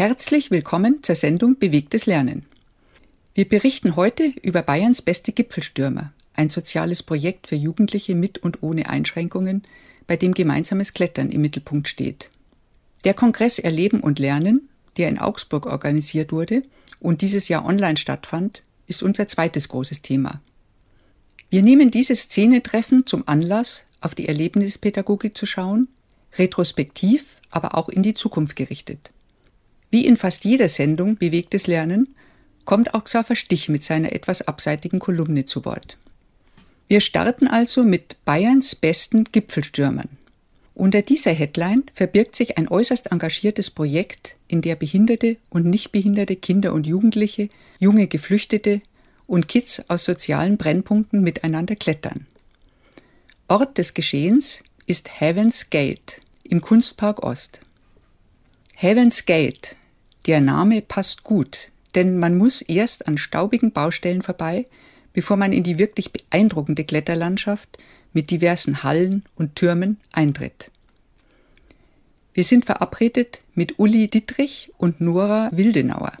Herzlich willkommen zur Sendung Bewegtes Lernen. Wir berichten heute über Bayerns beste Gipfelstürmer, ein soziales Projekt für Jugendliche mit und ohne Einschränkungen, bei dem gemeinsames Klettern im Mittelpunkt steht. Der Kongress Erleben und Lernen, der in Augsburg organisiert wurde und dieses Jahr online stattfand, ist unser zweites großes Thema. Wir nehmen dieses Szenetreffen zum Anlass, auf die Erlebnispädagogik zu schauen, retrospektiv, aber auch in die Zukunft gerichtet. Wie in fast jeder Sendung Bewegtes Lernen kommt auch Xaver Stich mit seiner etwas abseitigen Kolumne zu Wort. Wir starten also mit Bayerns besten Gipfelstürmern. Unter dieser Headline verbirgt sich ein äußerst engagiertes Projekt, in der behinderte und nicht behinderte Kinder und Jugendliche, junge Geflüchtete und Kids aus sozialen Brennpunkten miteinander klettern. Ort des Geschehens ist Heaven's Gate im Kunstpark Ost. Heaven's Gate der Name passt gut, denn man muss erst an staubigen Baustellen vorbei, bevor man in die wirklich beeindruckende Kletterlandschaft mit diversen Hallen und Türmen eintritt. Wir sind verabredet mit Uli Dittrich und Nora Wildenauer.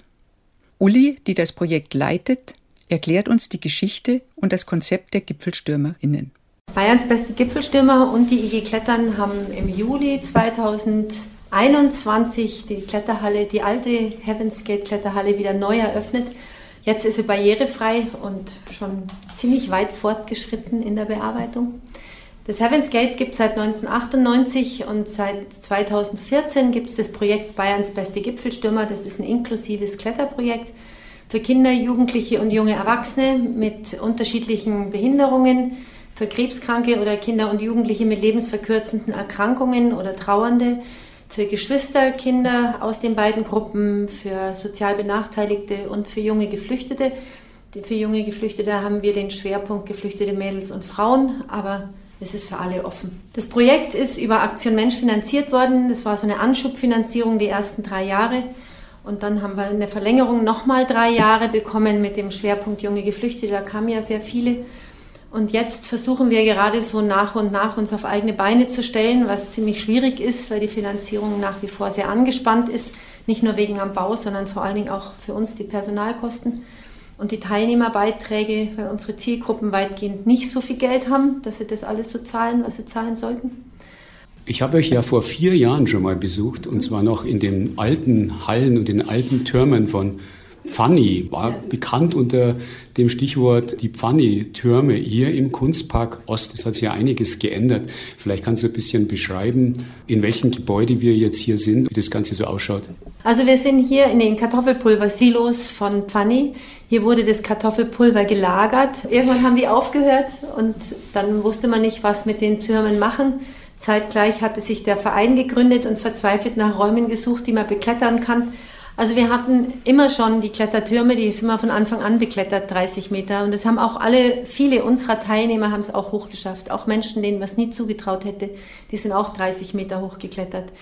Uli, die das Projekt leitet, erklärt uns die Geschichte und das Konzept der Gipfelstürmerinnen. Bayerns beste Gipfelstürmer und die IG Klettern haben im Juli 2000 21 die Kletterhalle, die alte Heaven's Gate Kletterhalle wieder neu eröffnet. Jetzt ist sie barrierefrei und schon ziemlich weit fortgeschritten in der Bearbeitung. Das Heaven's Gate gibt es seit 1998 und seit 2014 gibt es das Projekt Bayerns beste Gipfelstürmer. Das ist ein inklusives Kletterprojekt für Kinder, Jugendliche und junge Erwachsene mit unterschiedlichen Behinderungen, für Krebskranke oder Kinder und Jugendliche mit lebensverkürzenden Erkrankungen oder Trauernde für Geschwisterkinder aus den beiden Gruppen, für sozial Benachteiligte und für junge Geflüchtete. Für junge Geflüchtete haben wir den Schwerpunkt Geflüchtete Mädels und Frauen, aber es ist für alle offen. Das Projekt ist über Aktion Mensch finanziert worden. Das war so eine Anschubfinanzierung die ersten drei Jahre. Und dann haben wir eine Verlängerung nochmal drei Jahre bekommen mit dem Schwerpunkt junge Geflüchtete. Da kamen ja sehr viele. Und jetzt versuchen wir gerade so nach und nach uns auf eigene Beine zu stellen, was ziemlich schwierig ist, weil die Finanzierung nach wie vor sehr angespannt ist. Nicht nur wegen am Bau, sondern vor allen Dingen auch für uns die Personalkosten und die Teilnehmerbeiträge, weil unsere Zielgruppen weitgehend nicht so viel Geld haben, dass sie das alles so zahlen, was sie zahlen sollten. Ich habe euch ja vor vier Jahren schon mal besucht und zwar noch in den alten Hallen und den alten Türmen von Pfanni war bekannt unter dem Stichwort die Pfanni-Türme hier im Kunstpark Ost. Es hat sich ja einiges geändert. Vielleicht kannst du ein bisschen beschreiben, in welchem Gebäude wir jetzt hier sind, wie das Ganze so ausschaut. Also wir sind hier in den Kartoffelpulver-Silos von Pfanni. Hier wurde das Kartoffelpulver gelagert. Irgendwann haben die aufgehört und dann wusste man nicht, was mit den Türmen machen. Zeitgleich hatte sich der Verein gegründet und verzweifelt nach Räumen gesucht, die man beklettern kann. Also wir hatten immer schon die Klettertürme, die sind wir von Anfang an beklettert, 30 Meter. Und das haben auch alle, viele unserer Teilnehmer haben es auch hochgeschafft. Auch Menschen, denen man es nie zugetraut hätte, die sind auch 30 Meter hochgeklettert.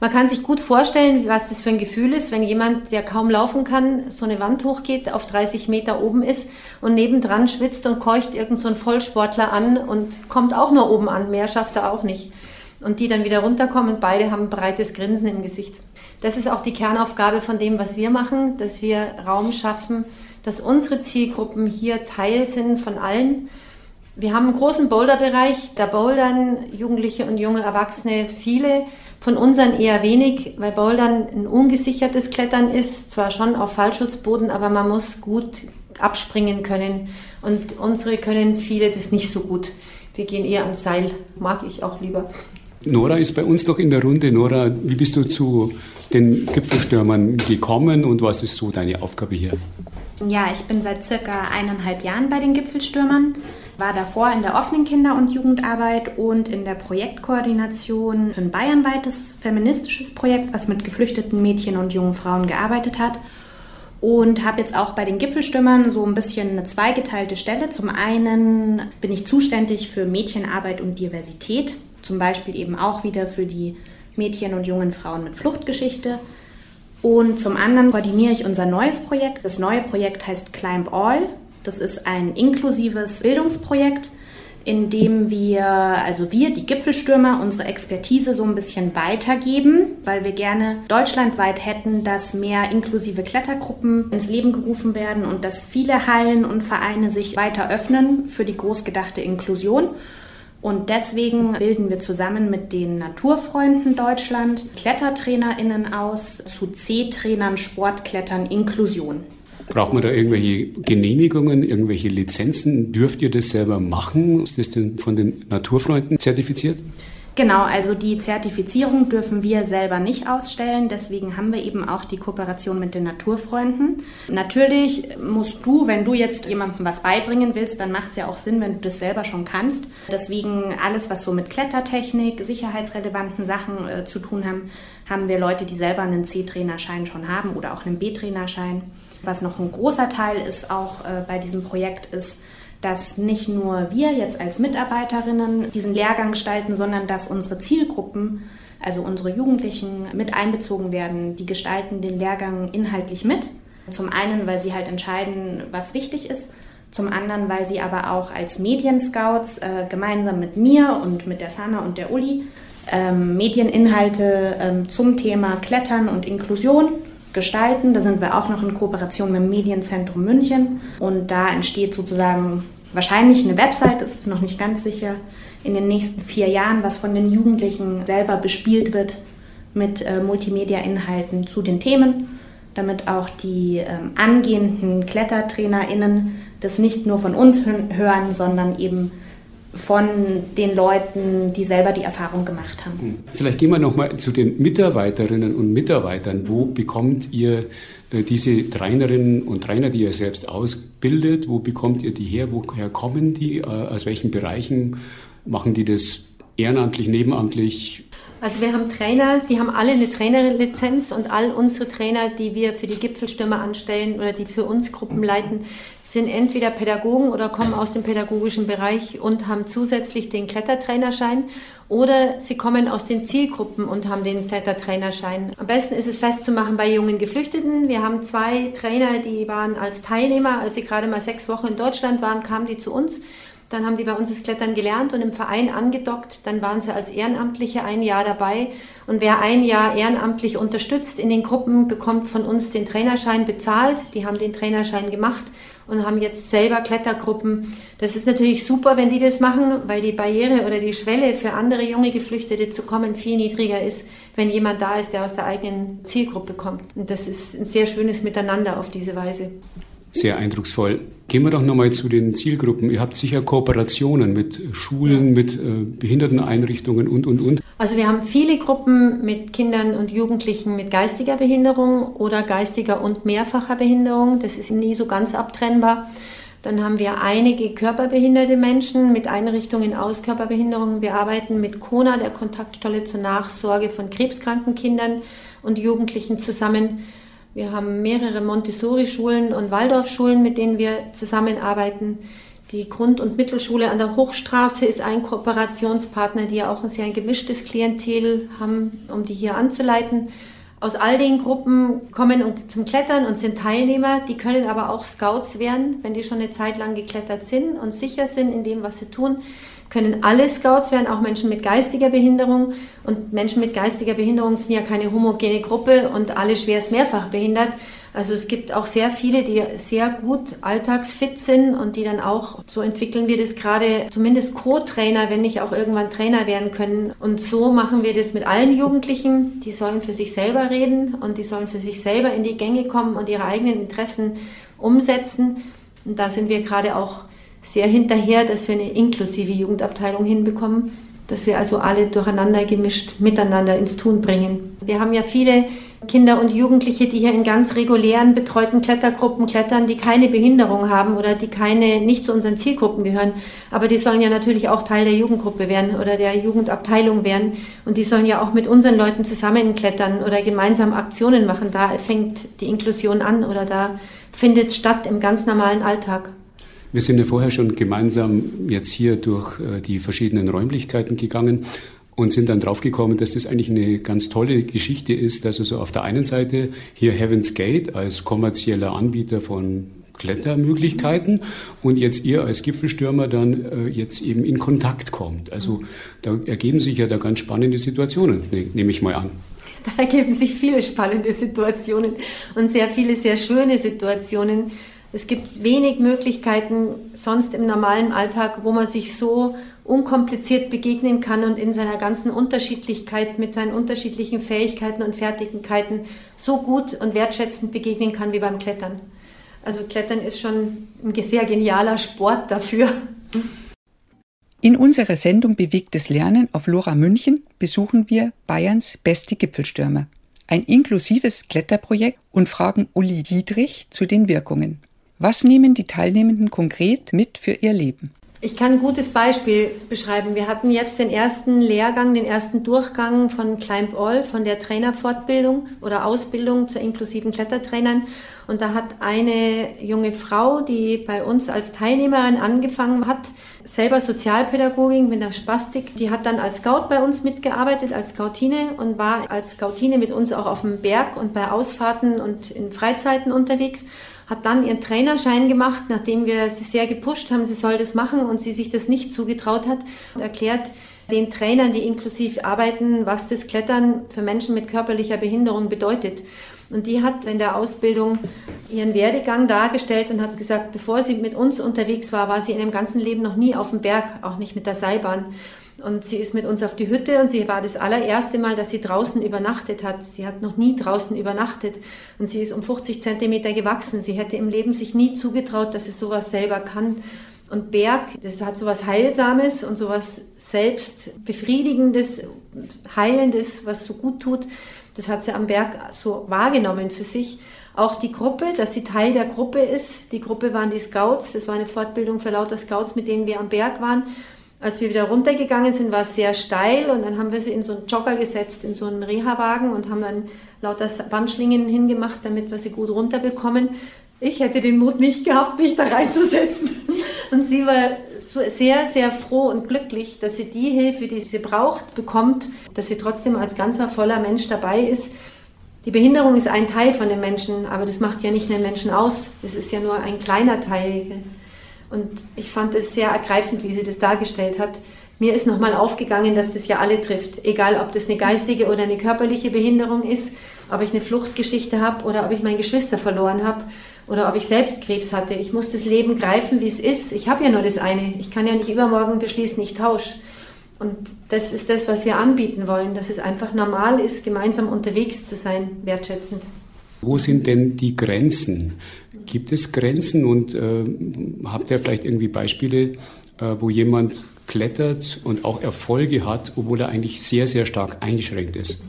Man kann sich gut vorstellen, was das für ein Gefühl ist, wenn jemand, der kaum laufen kann, so eine Wand hochgeht, auf 30 Meter oben ist und nebendran schwitzt und keucht irgend so ein Vollsportler an und kommt auch nur oben an. Mehr schafft er auch nicht und die dann wieder runterkommen. Beide haben ein breites Grinsen im Gesicht. Das ist auch die Kernaufgabe von dem, was wir machen, dass wir Raum schaffen, dass unsere Zielgruppen hier Teil sind von allen. Wir haben einen großen Boulderbereich, da bouldern Jugendliche und junge Erwachsene viele, von unseren eher wenig, weil Bouldern ein ungesichertes Klettern ist, zwar schon auf Fallschutzboden, aber man muss gut abspringen können und unsere können viele das nicht so gut. Wir gehen eher ans Seil, mag ich auch lieber. Nora ist bei uns noch in der Runde. Nora, wie bist du zu den Gipfelstürmern gekommen und was ist so deine Aufgabe hier? Ja, ich bin seit circa eineinhalb Jahren bei den Gipfelstürmern. war davor in der offenen Kinder- und Jugendarbeit und in der Projektkoordination für ein bayernweites feministisches Projekt, was mit geflüchteten Mädchen und jungen Frauen gearbeitet hat. Und habe jetzt auch bei den Gipfelstürmern so ein bisschen eine zweigeteilte Stelle. Zum einen bin ich zuständig für Mädchenarbeit und Diversität, zum Beispiel eben auch wieder für die Mädchen und jungen Frauen mit Fluchtgeschichte. Und zum anderen koordiniere ich unser neues Projekt. Das neue Projekt heißt Climb All. Das ist ein inklusives Bildungsprojekt, in dem wir, also wir, die Gipfelstürmer, unsere Expertise so ein bisschen weitergeben, weil wir gerne deutschlandweit hätten, dass mehr inklusive Klettergruppen ins Leben gerufen werden und dass viele Hallen und Vereine sich weiter öffnen für die großgedachte Inklusion. Und deswegen bilden wir zusammen mit den Naturfreunden Deutschland KlettertrainerInnen aus zu C-Trainern Sportklettern Inklusion. Braucht man da irgendwelche Genehmigungen, irgendwelche Lizenzen? Dürft ihr das selber machen? Ist das denn von den Naturfreunden zertifiziert? Genau, also die Zertifizierung dürfen wir selber nicht ausstellen. Deswegen haben wir eben auch die Kooperation mit den Naturfreunden. Natürlich musst du, wenn du jetzt jemandem was beibringen willst, dann macht es ja auch Sinn, wenn du das selber schon kannst. Deswegen alles, was so mit Klettertechnik, sicherheitsrelevanten Sachen äh, zu tun haben, haben wir Leute, die selber einen C-Trainerschein schon haben oder auch einen B-Trainerschein. Was noch ein großer Teil ist auch äh, bei diesem Projekt ist, dass nicht nur wir jetzt als Mitarbeiterinnen diesen Lehrgang gestalten, sondern dass unsere Zielgruppen, also unsere Jugendlichen, mit einbezogen werden. Die gestalten den Lehrgang inhaltlich mit. Zum einen, weil sie halt entscheiden, was wichtig ist. Zum anderen, weil sie aber auch als Medienscouts äh, gemeinsam mit mir und mit der Sana und der Uli ähm, Medieninhalte ähm, zum Thema Klettern und Inklusion gestalten. Da sind wir auch noch in Kooperation mit dem Medienzentrum München und da entsteht sozusagen wahrscheinlich eine Website, das ist noch nicht ganz sicher, in den nächsten vier Jahren, was von den Jugendlichen selber bespielt wird mit äh, Multimedia-Inhalten zu den Themen, damit auch die ähm, angehenden KlettertrainerInnen das nicht nur von uns hören, sondern eben von den Leuten, die selber die Erfahrung gemacht haben. Hm. Vielleicht gehen wir noch mal zu den Mitarbeiterinnen und Mitarbeitern. Wo bekommt ihr äh, diese Trainerinnen und Trainer, die ihr selbst ausbildet, wo bekommt ihr die her? Woher kommen die? Äh, aus welchen Bereichen machen die das ehrenamtlich, nebenamtlich? Also wir haben Trainer, die haben alle eine Trainerlizenz und all unsere Trainer, die wir für die Gipfelstürme anstellen oder die für uns Gruppen leiten, sind entweder Pädagogen oder kommen aus dem pädagogischen Bereich und haben zusätzlich den Klettertrainerschein oder sie kommen aus den Zielgruppen und haben den Klettertrainerschein. Am besten ist es festzumachen bei jungen Geflüchteten. Wir haben zwei Trainer, die waren als Teilnehmer, als sie gerade mal sechs Wochen in Deutschland waren, kamen die zu uns dann haben die bei uns das Klettern gelernt und im Verein angedockt. Dann waren sie als Ehrenamtliche ein Jahr dabei. Und wer ein Jahr ehrenamtlich unterstützt in den Gruppen, bekommt von uns den Trainerschein bezahlt. Die haben den Trainerschein gemacht und haben jetzt selber Klettergruppen. Das ist natürlich super, wenn die das machen, weil die Barriere oder die Schwelle für andere junge Geflüchtete zu kommen viel niedriger ist, wenn jemand da ist, der aus der eigenen Zielgruppe kommt. Und das ist ein sehr schönes Miteinander auf diese Weise. Sehr eindrucksvoll. Gehen wir doch nochmal zu den Zielgruppen. Ihr habt sicher Kooperationen mit Schulen, mit äh, Behinderteneinrichtungen und, und, und. Also wir haben viele Gruppen mit Kindern und Jugendlichen mit geistiger Behinderung oder geistiger und mehrfacher Behinderung. Das ist nie so ganz abtrennbar. Dann haben wir einige körperbehinderte Menschen mit Einrichtungen aus Körperbehinderungen. Wir arbeiten mit Kona, der Kontaktstelle zur Nachsorge von krebskranken Kindern und Jugendlichen zusammen. Wir haben mehrere Montessori-Schulen und Waldorfschulen, mit denen wir zusammenarbeiten. Die Grund- und Mittelschule an der Hochstraße ist ein Kooperationspartner, die ja auch ein sehr gemischtes Klientel haben, um die hier anzuleiten. Aus all den Gruppen kommen zum Klettern und sind Teilnehmer, die können aber auch Scouts werden, wenn die schon eine Zeit lang geklettert sind und sicher sind in dem, was sie tun können alle Scouts werden, auch Menschen mit geistiger Behinderung. Und Menschen mit geistiger Behinderung sind ja keine homogene Gruppe und alle schwerst mehrfach behindert. Also es gibt auch sehr viele, die sehr gut alltagsfit sind und die dann auch, so entwickeln wir das gerade, zumindest Co-Trainer, wenn nicht auch irgendwann Trainer werden können. Und so machen wir das mit allen Jugendlichen. Die sollen für sich selber reden und die sollen für sich selber in die Gänge kommen und ihre eigenen Interessen umsetzen. Und da sind wir gerade auch sehr hinterher, dass wir eine inklusive Jugendabteilung hinbekommen. dass wir also alle durcheinander gemischt miteinander ins Tun bringen. Wir haben ja viele Kinder und Jugendliche, die hier in ganz regulären betreuten Klettergruppen klettern, die keine Behinderung haben oder die keine nicht zu unseren Zielgruppen gehören. Aber die sollen ja natürlich auch Teil der Jugendgruppe werden oder der Jugendabteilung werden und die sollen ja auch mit unseren Leuten zusammen klettern oder gemeinsam Aktionen machen. Da fängt die Inklusion an oder da findet statt im ganz normalen Alltag. Wir sind ja vorher schon gemeinsam jetzt hier durch äh, die verschiedenen Räumlichkeiten gegangen und sind dann draufgekommen, dass das eigentlich eine ganz tolle Geschichte ist, dass also auf der einen Seite hier Heaven's Gate als kommerzieller Anbieter von Klettermöglichkeiten und jetzt ihr als Gipfelstürmer dann äh, jetzt eben in Kontakt kommt. Also da ergeben sich ja da ganz spannende Situationen, ne, nehme ich mal an. Da ergeben sich viele spannende Situationen und sehr viele sehr schöne Situationen. Es gibt wenig Möglichkeiten sonst im normalen Alltag, wo man sich so unkompliziert begegnen kann und in seiner ganzen Unterschiedlichkeit mit seinen unterschiedlichen Fähigkeiten und Fertigkeiten so gut und wertschätzend begegnen kann wie beim Klettern. Also Klettern ist schon ein sehr genialer Sport dafür. In unserer Sendung Bewegtes Lernen auf Lora München besuchen wir Bayerns beste Gipfelstürmer. Ein inklusives Kletterprojekt und fragen Uli Dietrich zu den Wirkungen. Was nehmen die Teilnehmenden konkret mit für ihr Leben? Ich kann ein gutes Beispiel beschreiben. Wir hatten jetzt den ersten Lehrgang, den ersten Durchgang von Climb All, von der Trainerfortbildung oder Ausbildung zur inklusiven Klettertrainern. Und da hat eine junge Frau, die bei uns als Teilnehmerin angefangen hat, selber Sozialpädagogin mit der Spastik, die hat dann als Scout bei uns mitgearbeitet, als Scoutine und war als Scoutine mit uns auch auf dem Berg und bei Ausfahrten und in Freizeiten unterwegs hat dann ihren Trainerschein gemacht, nachdem wir sie sehr gepusht haben, sie soll das machen und sie sich das nicht zugetraut hat und erklärt den Trainern, die inklusiv arbeiten, was das Klettern für Menschen mit körperlicher Behinderung bedeutet. Und die hat in der Ausbildung ihren Werdegang dargestellt und hat gesagt, bevor sie mit uns unterwegs war, war sie in ihrem ganzen Leben noch nie auf dem Berg, auch nicht mit der Seilbahn. Und sie ist mit uns auf die Hütte und sie war das allererste Mal, dass sie draußen übernachtet hat. Sie hat noch nie draußen übernachtet und sie ist um 50 Zentimeter gewachsen. Sie hätte im Leben sich nie zugetraut, dass sie sowas selber kann. Und Berg, das hat sowas Heilsames und sowas Selbstbefriedigendes, Heilendes, was so gut tut. Das hat sie am Berg so wahrgenommen für sich. Auch die Gruppe, dass sie Teil der Gruppe ist. Die Gruppe waren die Scouts. Das war eine Fortbildung für lauter Scouts, mit denen wir am Berg waren. Als wir wieder runtergegangen sind, war es sehr steil und dann haben wir sie in so einen Jogger gesetzt, in so einen Reha-Wagen und haben dann lauter Wandschlingen hingemacht, damit wir sie gut runterbekommen. Ich hätte den Mut nicht gehabt, mich da reinzusetzen. Und sie war sehr, sehr froh und glücklich, dass sie die Hilfe, die sie braucht, bekommt, dass sie trotzdem als ganzer voller Mensch dabei ist. Die Behinderung ist ein Teil von den Menschen, aber das macht ja nicht einen Menschen aus. Das ist ja nur ein kleiner Teil. Und ich fand es sehr ergreifend, wie sie das dargestellt hat. Mir ist nochmal aufgegangen, dass das ja alle trifft. Egal, ob das eine geistige oder eine körperliche Behinderung ist, ob ich eine Fluchtgeschichte habe oder ob ich meine Geschwister verloren habe oder ob ich selbst Krebs hatte. Ich muss das Leben greifen, wie es ist. Ich habe ja nur das eine. Ich kann ja nicht übermorgen beschließen, ich tausche. Und das ist das, was wir anbieten wollen, dass es einfach normal ist, gemeinsam unterwegs zu sein, wertschätzend. Wo sind denn die Grenzen? Gibt es Grenzen und äh, habt ihr vielleicht irgendwie Beispiele, äh, wo jemand klettert und auch Erfolge hat, obwohl er eigentlich sehr, sehr stark eingeschränkt ist?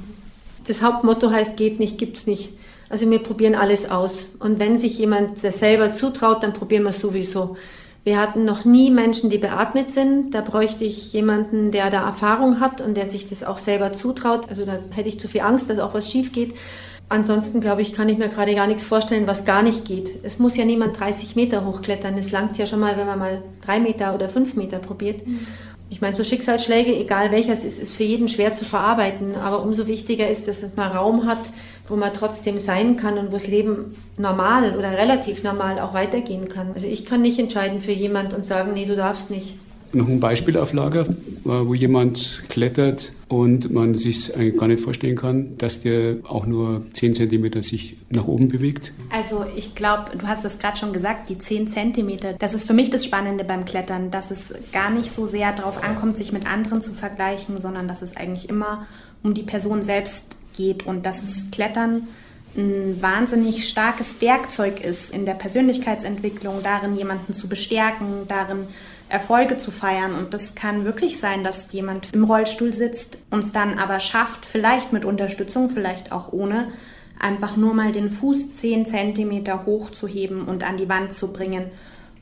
Das Hauptmotto heißt, geht nicht, gibt's nicht. Also wir probieren alles aus. Und wenn sich jemand selber zutraut, dann probieren wir es sowieso. Wir hatten noch nie Menschen, die beatmet sind. Da bräuchte ich jemanden, der da Erfahrung hat und der sich das auch selber zutraut. Also da hätte ich zu viel Angst, dass auch was schief geht. Ansonsten, glaube ich, kann ich mir gerade gar nichts vorstellen, was gar nicht geht. Es muss ja niemand 30 Meter hochklettern. Es langt ja schon mal, wenn man mal drei Meter oder fünf Meter probiert. Mhm. Ich meine, so Schicksalsschläge, egal welches ist, ist für jeden schwer zu verarbeiten. Aber umso wichtiger ist, dass man Raum hat, wo man trotzdem sein kann und wo das Leben normal oder relativ normal auch weitergehen kann. Also ich kann nicht entscheiden für jemand und sagen, nee, du darfst nicht noch ein Beispiel auf Lager, äh, wo jemand klettert und man sich gar nicht vorstellen kann, dass der auch nur 10 cm sich nach oben bewegt? Also ich glaube, du hast es gerade schon gesagt, die 10 cm, das ist für mich das Spannende beim Klettern, dass es gar nicht so sehr darauf ankommt, sich mit anderen zu vergleichen, sondern dass es eigentlich immer um die Person selbst geht und dass es Klettern ein wahnsinnig starkes Werkzeug ist in der Persönlichkeitsentwicklung, darin jemanden zu bestärken, darin Erfolge zu feiern. Und das kann wirklich sein, dass jemand im Rollstuhl sitzt, uns dann aber schafft, vielleicht mit Unterstützung, vielleicht auch ohne, einfach nur mal den Fuß 10 cm hochzuheben und an die Wand zu bringen.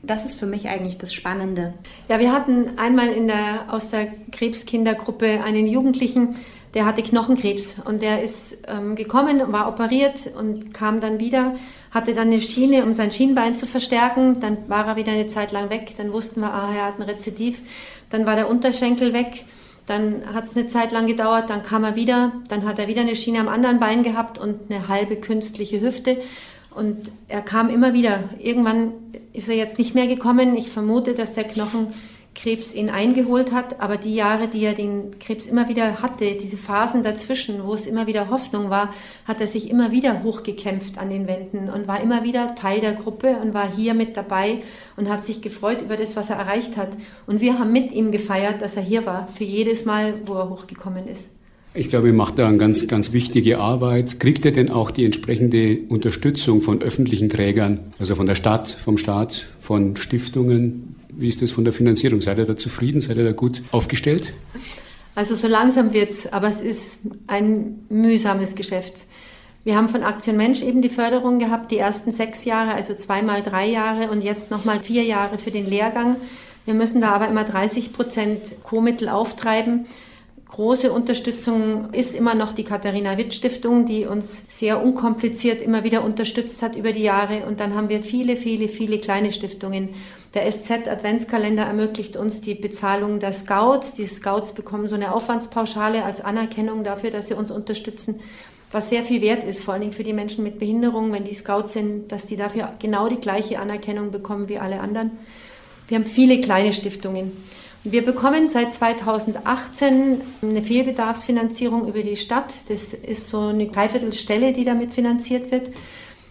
Das ist für mich eigentlich das Spannende. Ja, wir hatten einmal in der, aus der Krebskindergruppe einen Jugendlichen, der hatte Knochenkrebs und der ist ähm, gekommen, war operiert und kam dann wieder, hatte dann eine Schiene, um sein Schienbein zu verstärken. Dann war er wieder eine Zeit lang weg. Dann wussten wir, ah, er hat ein Rezidiv. Dann war der Unterschenkel weg. Dann hat es eine Zeit lang gedauert, dann kam er wieder, dann hat er wieder eine Schiene am anderen Bein gehabt und eine halbe künstliche Hüfte. Und er kam immer wieder. Irgendwann ist er jetzt nicht mehr gekommen. Ich vermute, dass der Knochenkrebs ihn eingeholt hat. Aber die Jahre, die er den Krebs immer wieder hatte, diese Phasen dazwischen, wo es immer wieder Hoffnung war, hat er sich immer wieder hochgekämpft an den Wänden und war immer wieder Teil der Gruppe und war hier mit dabei und hat sich gefreut über das, was er erreicht hat. Und wir haben mit ihm gefeiert, dass er hier war, für jedes Mal, wo er hochgekommen ist. Ich glaube, ihr macht da eine ganz, ganz wichtige Arbeit. Kriegt ihr denn auch die entsprechende Unterstützung von öffentlichen Trägern, also von der Stadt, vom Staat, von Stiftungen? Wie ist das von der Finanzierung? Seid ihr da zufrieden? Seid ihr da gut aufgestellt? Also so langsam wird's, aber es ist ein mühsames Geschäft. Wir haben von Aktion Mensch eben die Förderung gehabt, die ersten sechs Jahre, also zweimal drei Jahre und jetzt nochmal vier Jahre für den Lehrgang. Wir müssen da aber immer 30 Prozent Co-Mittel auftreiben. Große Unterstützung ist immer noch die Katharina Witt Stiftung, die uns sehr unkompliziert immer wieder unterstützt hat über die Jahre. Und dann haben wir viele, viele, viele kleine Stiftungen. Der SZ Adventskalender ermöglicht uns die Bezahlung der Scouts. Die Scouts bekommen so eine Aufwandspauschale als Anerkennung dafür, dass sie uns unterstützen was sehr viel wert ist, vor allen Dingen für die Menschen mit Behinderung, wenn die Scouts sind, dass die dafür genau die gleiche Anerkennung bekommen wie alle anderen. Wir haben viele kleine Stiftungen. Wir bekommen seit 2018 eine Fehlbedarfsfinanzierung über die Stadt. Das ist so eine Dreiviertelstelle, die damit finanziert wird.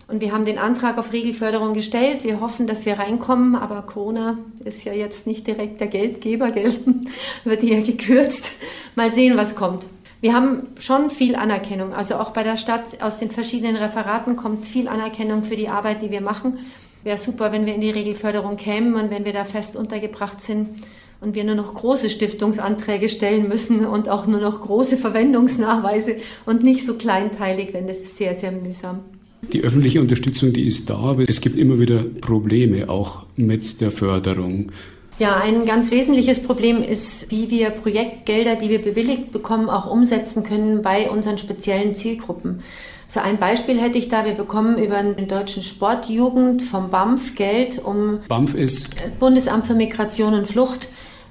Und wir haben den Antrag auf Regelförderung gestellt. Wir hoffen, dass wir reinkommen, aber Corona ist ja jetzt nicht direkt der Geldgeber, Geld wird hier gekürzt. Mal sehen, was kommt. Wir haben schon viel Anerkennung. Also auch bei der Stadt aus den verschiedenen Referaten kommt viel Anerkennung für die Arbeit, die wir machen. Wäre super, wenn wir in die Regelförderung kämen und wenn wir da fest untergebracht sind und wir nur noch große Stiftungsanträge stellen müssen und auch nur noch große Verwendungsnachweise und nicht so kleinteilig, denn das ist sehr, sehr mühsam. Die öffentliche Unterstützung, die ist da, aber es gibt immer wieder Probleme auch mit der Förderung. Ja, ein ganz wesentliches Problem ist, wie wir Projektgelder, die wir bewilligt bekommen, auch umsetzen können bei unseren speziellen Zielgruppen. So ein Beispiel hätte ich da. Wir bekommen über den deutschen Sportjugend vom BAMF Geld, um BAMF ist Bundesamt für Migration und Flucht,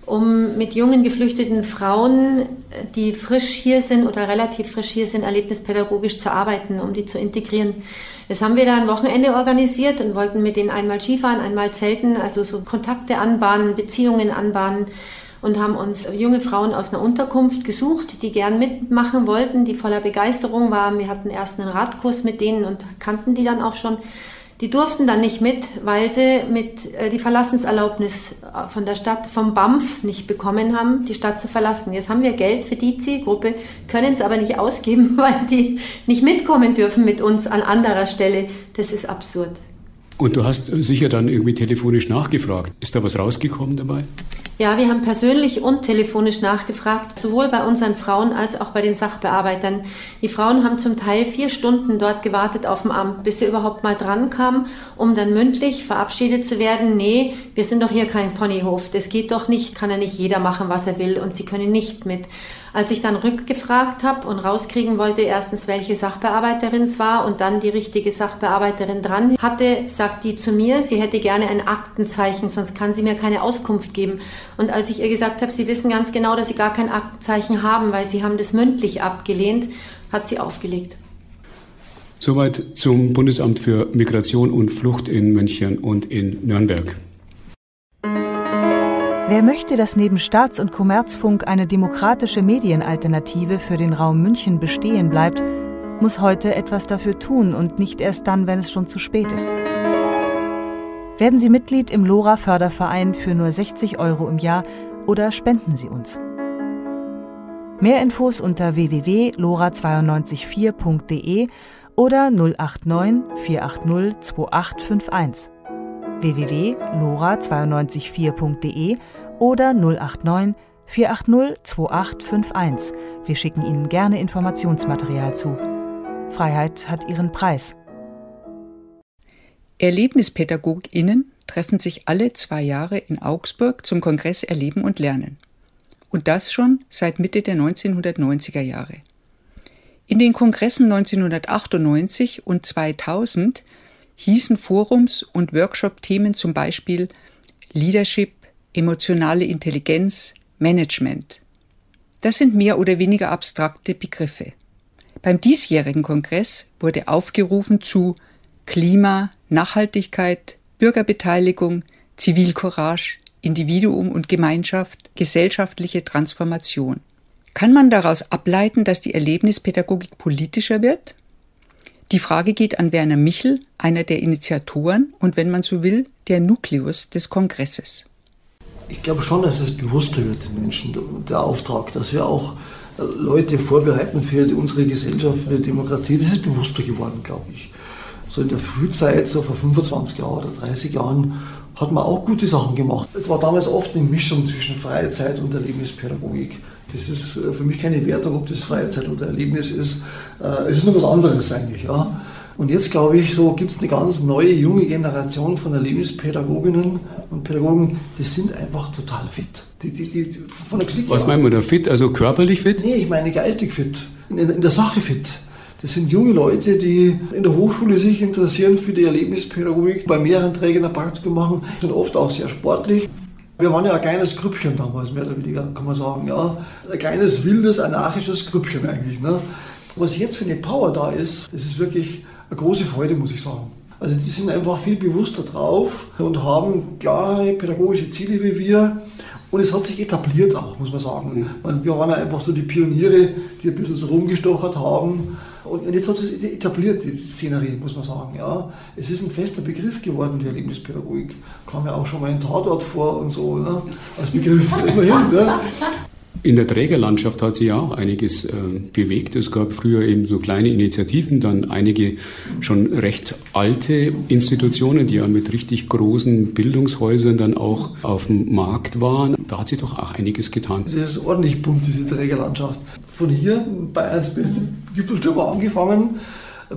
um mit jungen geflüchteten Frauen, die frisch hier sind oder relativ frisch hier sind, erlebnispädagogisch zu arbeiten, um die zu integrieren. Das haben wir da ein Wochenende organisiert und wollten mit denen einmal Skifahren, einmal zelten, also so Kontakte anbahnen, Beziehungen anbahnen und haben uns junge Frauen aus einer Unterkunft gesucht, die gern mitmachen wollten, die voller Begeisterung waren. Wir hatten erst einen Radkurs mit denen und kannten die dann auch schon. Die durften dann nicht mit, weil sie mit äh, die Verlassenserlaubnis äh, von der Stadt, vom BAMF nicht bekommen haben, die Stadt zu verlassen. Jetzt haben wir Geld für die Zielgruppe, können es aber nicht ausgeben, weil die nicht mitkommen dürfen mit uns an anderer Stelle. Das ist absurd. Und du hast sicher dann irgendwie telefonisch nachgefragt. Ist da was rausgekommen dabei? Ja, wir haben persönlich und telefonisch nachgefragt, sowohl bei unseren Frauen als auch bei den Sachbearbeitern. Die Frauen haben zum Teil vier Stunden dort gewartet auf dem Amt, bis sie überhaupt mal dran kamen, um dann mündlich verabschiedet zu werden. Nee, wir sind doch hier kein Ponyhof. Das geht doch nicht, kann ja nicht jeder machen, was er will und sie können nicht mit. Als ich dann rückgefragt habe und rauskriegen wollte, erstens, welche Sachbearbeiterin es war und dann die richtige Sachbearbeiterin dran hatte, sagt die zu mir, sie hätte gerne ein Aktenzeichen, sonst kann sie mir keine Auskunft geben. Und als ich ihr gesagt habe, sie wissen ganz genau, dass sie gar kein Aktenzeichen haben, weil sie haben das mündlich abgelehnt, hat sie aufgelegt. Soweit zum Bundesamt für Migration und Flucht in München und in Nürnberg. Wer möchte, dass neben Staats- und Kommerzfunk eine demokratische Medienalternative für den Raum München bestehen bleibt, muss heute etwas dafür tun und nicht erst dann, wenn es schon zu spät ist. Werden Sie Mitglied im LoRa Förderverein für nur 60 Euro im Jahr oder spenden Sie uns. Mehr Infos unter www.lora924.de oder 089 480 2851. www.lora924.de oder 089 480 2851. Wir schicken Ihnen gerne Informationsmaterial zu. Freiheit hat ihren Preis. ErlebnispädagogInnen treffen sich alle zwei Jahre in Augsburg zum Kongress Erleben und Lernen. Und das schon seit Mitte der 1990er Jahre. In den Kongressen 1998 und 2000 hießen Forums und Workshop-Themen zum Beispiel Leadership, emotionale Intelligenz, Management. Das sind mehr oder weniger abstrakte Begriffe. Beim diesjährigen Kongress wurde aufgerufen zu Klima, Nachhaltigkeit, Bürgerbeteiligung, Zivilcourage, Individuum und Gemeinschaft, gesellschaftliche Transformation. Kann man daraus ableiten, dass die Erlebnispädagogik politischer wird? Die Frage geht an Werner Michel, einer der Initiatoren und wenn man so will, der Nukleus des Kongresses. Ich glaube schon, dass es bewusster wird den Menschen, der Auftrag, dass wir auch äh, Leute vorbereiten für unsere Gesellschaft, für die Demokratie. Das ist bewusster geworden, glaube ich. So in der Frühzeit, so vor 25 Jahren oder 30 Jahren, hat man auch gute Sachen gemacht. Es war damals oft eine Mischung zwischen Freizeit und Erlebnispädagogik. Das ist äh, für mich keine Wertung, ob das Freizeit oder Erlebnis ist. Äh, es ist nur was anderes eigentlich. Ja. Und jetzt glaube ich, so gibt es eine ganz neue, junge Generation von Erlebnispädagoginnen und Pädagogen, die sind einfach total fit. Die, die, die, von der Clique Was meinen wir da fit? Also körperlich fit? Nee, ich meine geistig fit, in, in der Sache fit. Das sind junge Leute, die in der Hochschule sich interessieren für die Erlebnispädagogik, bei mehreren Trägern ein Praktikum machen, sind oft auch sehr sportlich. Wir waren ja ein kleines Grüppchen damals, mehr oder weniger, kann man sagen. Ja. Ein kleines, wildes, anarchisches Grüppchen eigentlich. Ne. Was jetzt für eine Power da ist, das ist wirklich eine große Freude, muss ich sagen. Also die sind einfach viel bewusster drauf und haben klare pädagogische Ziele wie wir. Und es hat sich etabliert auch, muss man sagen. Mhm. Wir waren ja einfach so die Pioniere, die ein bisschen so rumgestochert haben. Und jetzt hat sich etabliert, die Szenerie, muss man sagen. Ja. Es ist ein fester Begriff geworden, die Erlebnispädagogik. Kam ja auch schon mal in Tatort vor und so, ne? als Begriff immerhin. Ne? In der Trägerlandschaft hat sich ja auch einiges äh, bewegt. Es gab früher eben so kleine Initiativen, dann einige schon recht alte Institutionen, die ja mit richtig großen Bildungshäusern dann auch auf dem Markt waren. Da hat sich doch auch einiges getan. Es ist ordentlich bunt, diese Trägerlandschaft. Von hier, Bayerns beste Gipfelstürmer angefangen,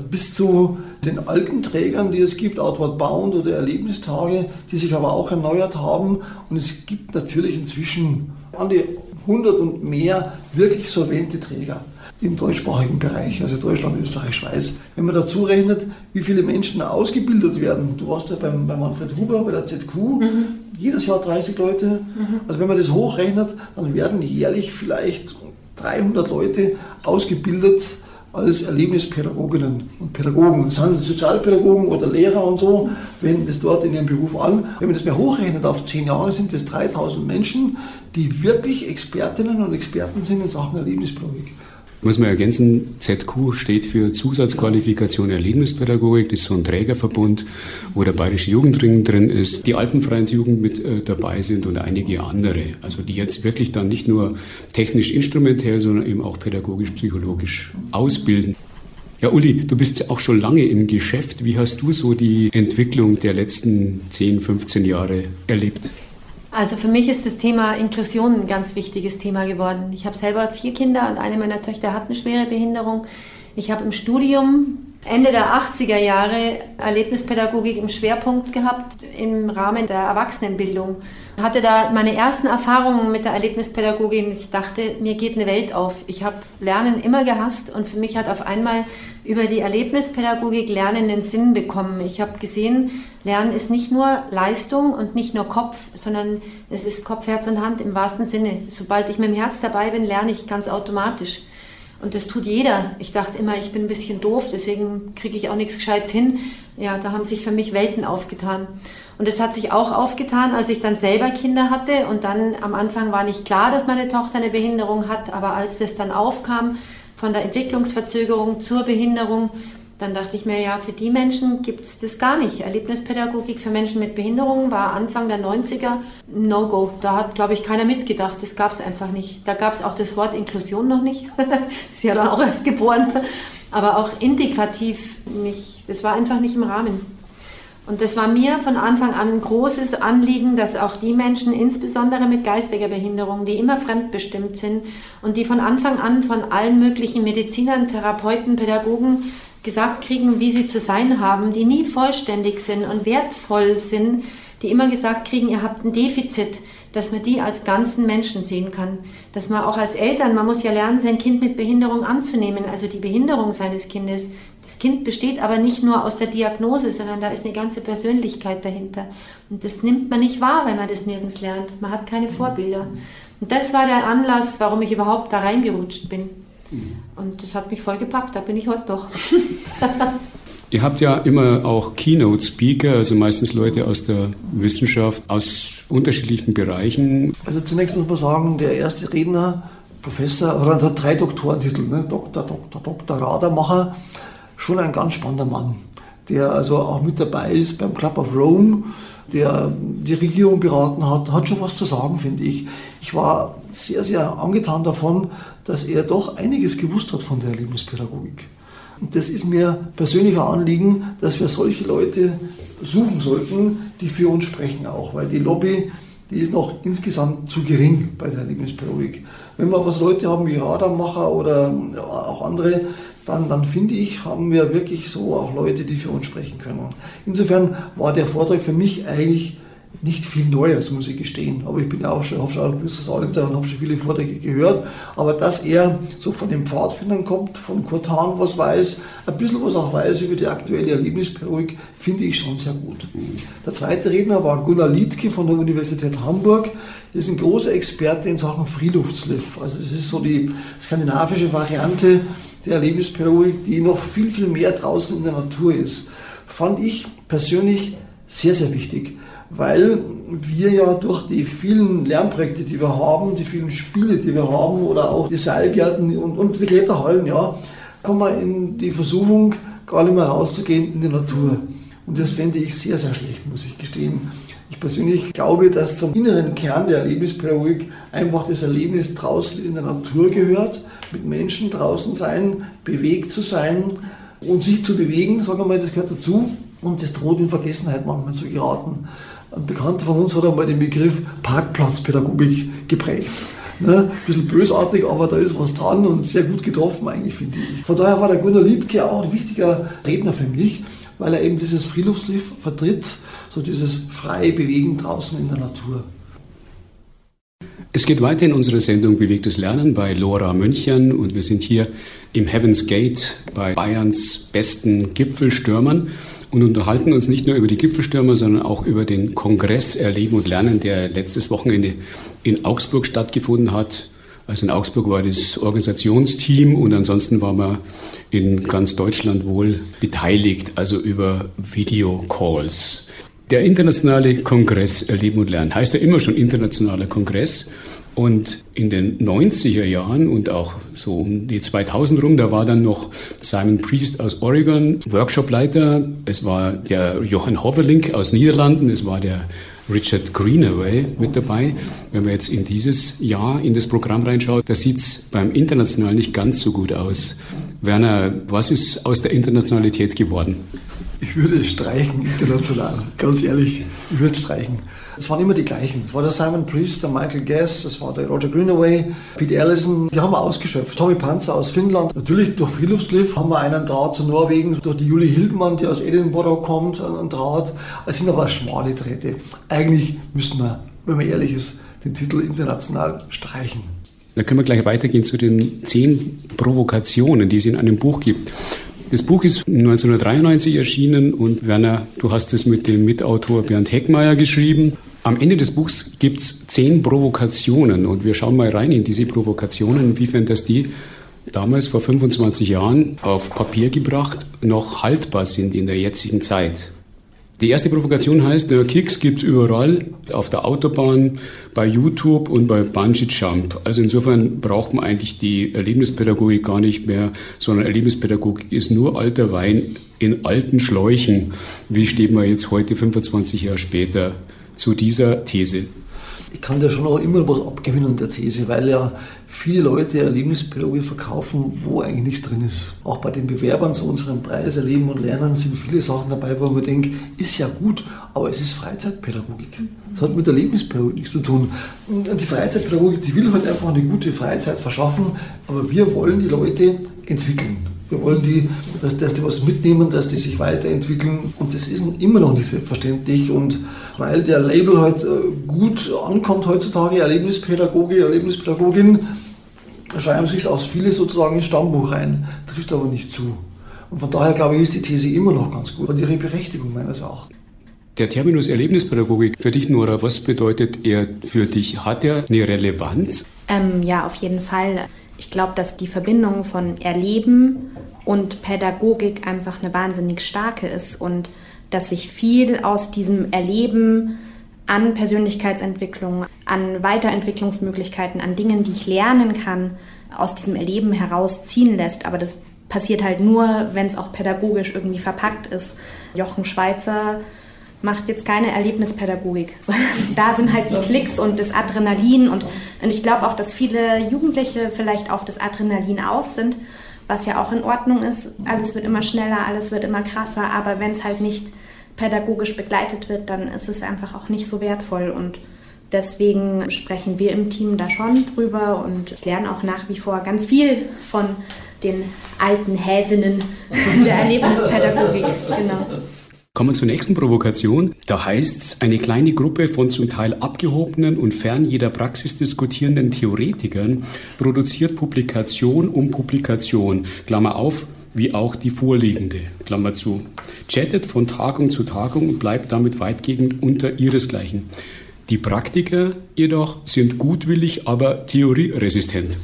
bis zu den alten Trägern, die es gibt, Outward Bound oder Erlebnistage, die sich aber auch erneuert haben. Und es gibt natürlich inzwischen an die 100 und mehr wirklich solvente Träger im deutschsprachigen Bereich, also Deutschland, Österreich, Schweiz. Wenn man dazu rechnet, wie viele Menschen ausgebildet werden, du warst ja beim, bei Manfred Huber bei der ZQ, mhm. jedes Jahr 30 Leute. Mhm. Also wenn man das hochrechnet, dann werden jährlich vielleicht 300 Leute ausgebildet als Erlebnispädagoginnen und Pädagogen. Das sind Sozialpädagogen oder Lehrer und so, wenden das dort in ihrem Beruf an. Wenn man das mehr hochrechnet auf zehn Jahre, sind das 3000 Menschen, die wirklich Expertinnen und Experten sind in Sachen Erlebnispädagogik. Muss man ergänzen, ZQ steht für Zusatzqualifikation Erlebnispädagogik. Das ist so ein Trägerverbund, wo der Bayerische Jugendring drin ist, die Alpenvereinsjugend mit äh, dabei sind und einige andere. Also die jetzt wirklich dann nicht nur technisch instrumentell, sondern eben auch pädagogisch-psychologisch ausbilden. Ja, Uli, du bist auch schon lange im Geschäft. Wie hast du so die Entwicklung der letzten 10, 15 Jahre erlebt? Also für mich ist das Thema Inklusion ein ganz wichtiges Thema geworden. Ich habe selber vier Kinder und eine meiner Töchter hat eine schwere Behinderung. Ich habe im Studium Ende der 80er Jahre Erlebnispädagogik im Schwerpunkt gehabt im Rahmen der Erwachsenenbildung. Hatte da meine ersten Erfahrungen mit der Erlebnispädagogik ich dachte, mir geht eine Welt auf. Ich habe Lernen immer gehasst und für mich hat auf einmal über die Erlebnispädagogik Lernen den Sinn bekommen. Ich habe gesehen, Lernen ist nicht nur Leistung und nicht nur Kopf, sondern es ist Kopf, Herz und Hand im wahrsten Sinne. Sobald ich mit dem Herz dabei bin, lerne ich ganz automatisch. Und das tut jeder. Ich dachte immer, ich bin ein bisschen doof, deswegen kriege ich auch nichts Gescheites hin. Ja, da haben sich für mich Welten aufgetan. Und es hat sich auch aufgetan, als ich dann selber Kinder hatte. Und dann am Anfang war nicht klar, dass meine Tochter eine Behinderung hat. Aber als das dann aufkam, von der Entwicklungsverzögerung zur Behinderung, dann dachte ich mir, ja, für die Menschen gibt es das gar nicht. Erlebnispädagogik für Menschen mit Behinderungen war Anfang der 90er No-Go. Da hat, glaube ich, keiner mitgedacht. Das gab es einfach nicht. Da gab es auch das Wort Inklusion noch nicht. ist ja dann auch erst geboren. Aber auch integrativ nicht. Das war einfach nicht im Rahmen. Und das war mir von Anfang an ein großes Anliegen, dass auch die Menschen, insbesondere mit geistiger Behinderung, die immer fremdbestimmt sind und die von Anfang an von allen möglichen Medizinern, Therapeuten, Pädagogen gesagt kriegen, wie sie zu sein haben, die nie vollständig sind und wertvoll sind, die immer gesagt kriegen, ihr habt ein Defizit, dass man die als ganzen Menschen sehen kann. Dass man auch als Eltern, man muss ja lernen, sein Kind mit Behinderung anzunehmen, also die Behinderung seines Kindes. Das Kind besteht aber nicht nur aus der Diagnose, sondern da ist eine ganze Persönlichkeit dahinter. Und das nimmt man nicht wahr, wenn man das nirgends lernt. Man hat keine Vorbilder. Und das war der Anlass, warum ich überhaupt da reingerutscht bin. Und das hat mich voll gepackt, da bin ich heute noch. Ihr habt ja immer auch Keynote-Speaker, also meistens Leute aus der Wissenschaft, aus unterschiedlichen Bereichen. Also zunächst muss man sagen, der erste Redner, Professor, oder hat drei Doktorentitel, ne? Doktor, Doktor, Doktor Radermacher, schon ein ganz spannender Mann, der also auch mit dabei ist beim Club of Rome, der die Regierung beraten hat, hat schon was zu sagen, finde ich. Ich war sehr, sehr angetan davon, dass er doch einiges gewusst hat von der Erlebnispädagogik. Und das ist mir persönlicher Anliegen, dass wir solche Leute suchen sollten, die für uns sprechen auch, weil die Lobby, die ist noch insgesamt zu gering bei der Erlebnispädagogik. Wenn wir was Leute haben wie Radarmacher oder auch andere, dann, dann finde ich, haben wir wirklich so auch Leute, die für uns sprechen können. Insofern war der Vortrag für mich eigentlich nicht viel Neues, muss ich gestehen. Aber ich bin auch schon, habe schon ein gewisses Alter und habe schon viele Vorträge gehört. Aber dass er so von den Pfadfindern kommt, von Kurt Hahn was weiß, ein bisschen was auch weiß über die aktuelle Erlebnispädagogik, finde ich schon sehr gut. Der zweite Redner war Gunnar Liedke von der Universität Hamburg. Das ist ein großer Experte in Sachen Freeluftsliff. Also das ist so die skandinavische Variante der Erlebnispädagogik, die noch viel, viel mehr draußen in der Natur ist. Fand ich persönlich sehr, sehr wichtig weil wir ja durch die vielen Lernprojekte, die wir haben, die vielen Spiele, die wir haben oder auch die Seilgärten und, und die Kletterhallen, ja, kommen wir in die Versuchung, gar nicht mehr rauszugehen in die Natur. Und das fände ich sehr, sehr schlecht, muss ich gestehen. Ich persönlich glaube, dass zum inneren Kern der Erlebnispädagogik einfach das Erlebnis draußen in der Natur gehört, mit Menschen draußen sein, bewegt zu sein und sich zu bewegen, sagen wir mal, das gehört dazu. Und das droht in Vergessenheit manchmal zu geraten. Ein Bekannter von uns hat einmal den Begriff Parkplatzpädagogik geprägt. Ne? Ein bisschen bösartig, aber da ist was dran und sehr gut getroffen eigentlich, finde ich. Von daher war der Gunnar Liebke auch ein wichtiger Redner für mich, weil er eben dieses Freeluftsliff vertritt, so dieses freie Bewegen draußen in der Natur. Es geht weiter in unserer Sendung Bewegtes Lernen bei Lora München und wir sind hier im Heaven's Gate bei Bayerns besten Gipfelstürmern und unterhalten uns nicht nur über die Gipfelstürmer, sondern auch über den Kongress Erleben und Lernen, der letztes Wochenende in Augsburg stattgefunden hat. Also in Augsburg war das Organisationsteam und ansonsten war man in ganz Deutschland wohl beteiligt, also über Videocalls. Der internationale Kongress Erleben und Lernen heißt ja immer schon internationaler Kongress. Und in den 90er Jahren und auch so um die 2000 rum, da war dann noch Simon Priest aus Oregon Workshopleiter. Es war der Jochen Hoverlink aus Niederlanden. Es war der Richard Greenaway mit dabei. Wenn man jetzt in dieses Jahr in das Programm reinschaut, da sieht es beim International nicht ganz so gut aus. Werner, was ist aus der Internationalität geworden? Ich würde streichen, international, ganz ehrlich. Ich würde streichen. Es waren immer die gleichen. Es war der Simon Priest, der Michael Guess, es war der Roger Greenaway, Pete Allison. Die haben wir ausgeschöpft. Tommy Panzer aus Finnland. Natürlich durch Friluftsliff haben wir einen Draht zu Norwegen, durch die Julie Hildmann, die aus Edinburgh kommt, einen Draht. Es sind aber schmale Drähte. Eigentlich müssten wir, wenn man ehrlich ist, den Titel international streichen. Dann können wir gleich weitergehen zu den zehn Provokationen, die es in einem Buch gibt. Das Buch ist 1993 erschienen und Werner, du hast es mit dem Mitautor Bernd Heckmeier geschrieben. Am Ende des Buchs gibt es zehn Provokationen und wir schauen mal rein in diese Provokationen, inwiefern das die damals vor 25 Jahren auf Papier gebracht noch haltbar sind in der jetzigen Zeit. Die erste Provokation heißt, der Kicks gibt's überall, auf der Autobahn, bei YouTube und bei Bungee Jump. Also insofern braucht man eigentlich die Erlebnispädagogik gar nicht mehr, sondern Erlebnispädagogik ist nur alter Wein in alten Schläuchen. Wie steht man jetzt heute, 25 Jahre später, zu dieser These? Ich kann dir schon auch immer was abgewinnen der These, weil ja viele Leute Erlebnispädagogik verkaufen, wo eigentlich nichts drin ist. Auch bei den Bewerbern zu unserem Preis Erleben und Lernen sind viele Sachen dabei, wo man denkt, ist ja gut, aber es ist Freizeitpädagogik. Das hat mit Erlebnispädagogik nichts zu tun. Und die Freizeitpädagogik, die will halt einfach eine gute Freizeit verschaffen, aber wir wollen die Leute entwickeln. Wir wollen die, dass, dass die was mitnehmen, dass die sich weiterentwickeln. Und das ist immer noch nicht selbstverständlich. Und weil der Label halt äh, gut ankommt heutzutage, Erlebnispädagoge, Erlebnispädagogin, schreiben sich aus viele sozusagen ins Stammbuch rein. Trifft aber nicht zu. Und von daher glaube ich, ist die These immer noch ganz gut und ihre Berechtigung meines Erachtens. Der Terminus Erlebnispädagogik für dich, Nora, was bedeutet er für dich? Hat er eine Relevanz? Ähm, ja, auf jeden Fall. Ich glaube, dass die Verbindung von Erleben und Pädagogik einfach eine wahnsinnig starke ist und dass sich viel aus diesem Erleben an Persönlichkeitsentwicklung, an Weiterentwicklungsmöglichkeiten, an Dingen, die ich lernen kann, aus diesem Erleben herausziehen lässt. Aber das passiert halt nur, wenn es auch pädagogisch irgendwie verpackt ist. Jochen Schweizer macht jetzt keine Erlebnispädagogik, sondern da sind halt die Klicks und das Adrenalin und, und ich glaube auch, dass viele Jugendliche vielleicht auf das Adrenalin aus sind, was ja auch in Ordnung ist. Alles wird immer schneller, alles wird immer krasser, aber wenn es halt nicht pädagogisch begleitet wird, dann ist es einfach auch nicht so wertvoll und deswegen sprechen wir im Team da schon drüber und ich lerne auch nach wie vor ganz viel von den alten Häsinnen der Erlebnispädagogik. Genau. Kommen wir zur nächsten Provokation. Da heißt es, eine kleine Gruppe von zum Teil abgehobenen und fern jeder Praxis diskutierenden Theoretikern produziert Publikation um Publikation, Klammer auf, wie auch die vorliegende, Klammer zu. Chattet von Tagung zu Tagung und bleibt damit weitgehend unter ihresgleichen. Die Praktiker jedoch sind gutwillig, aber theorieresistent.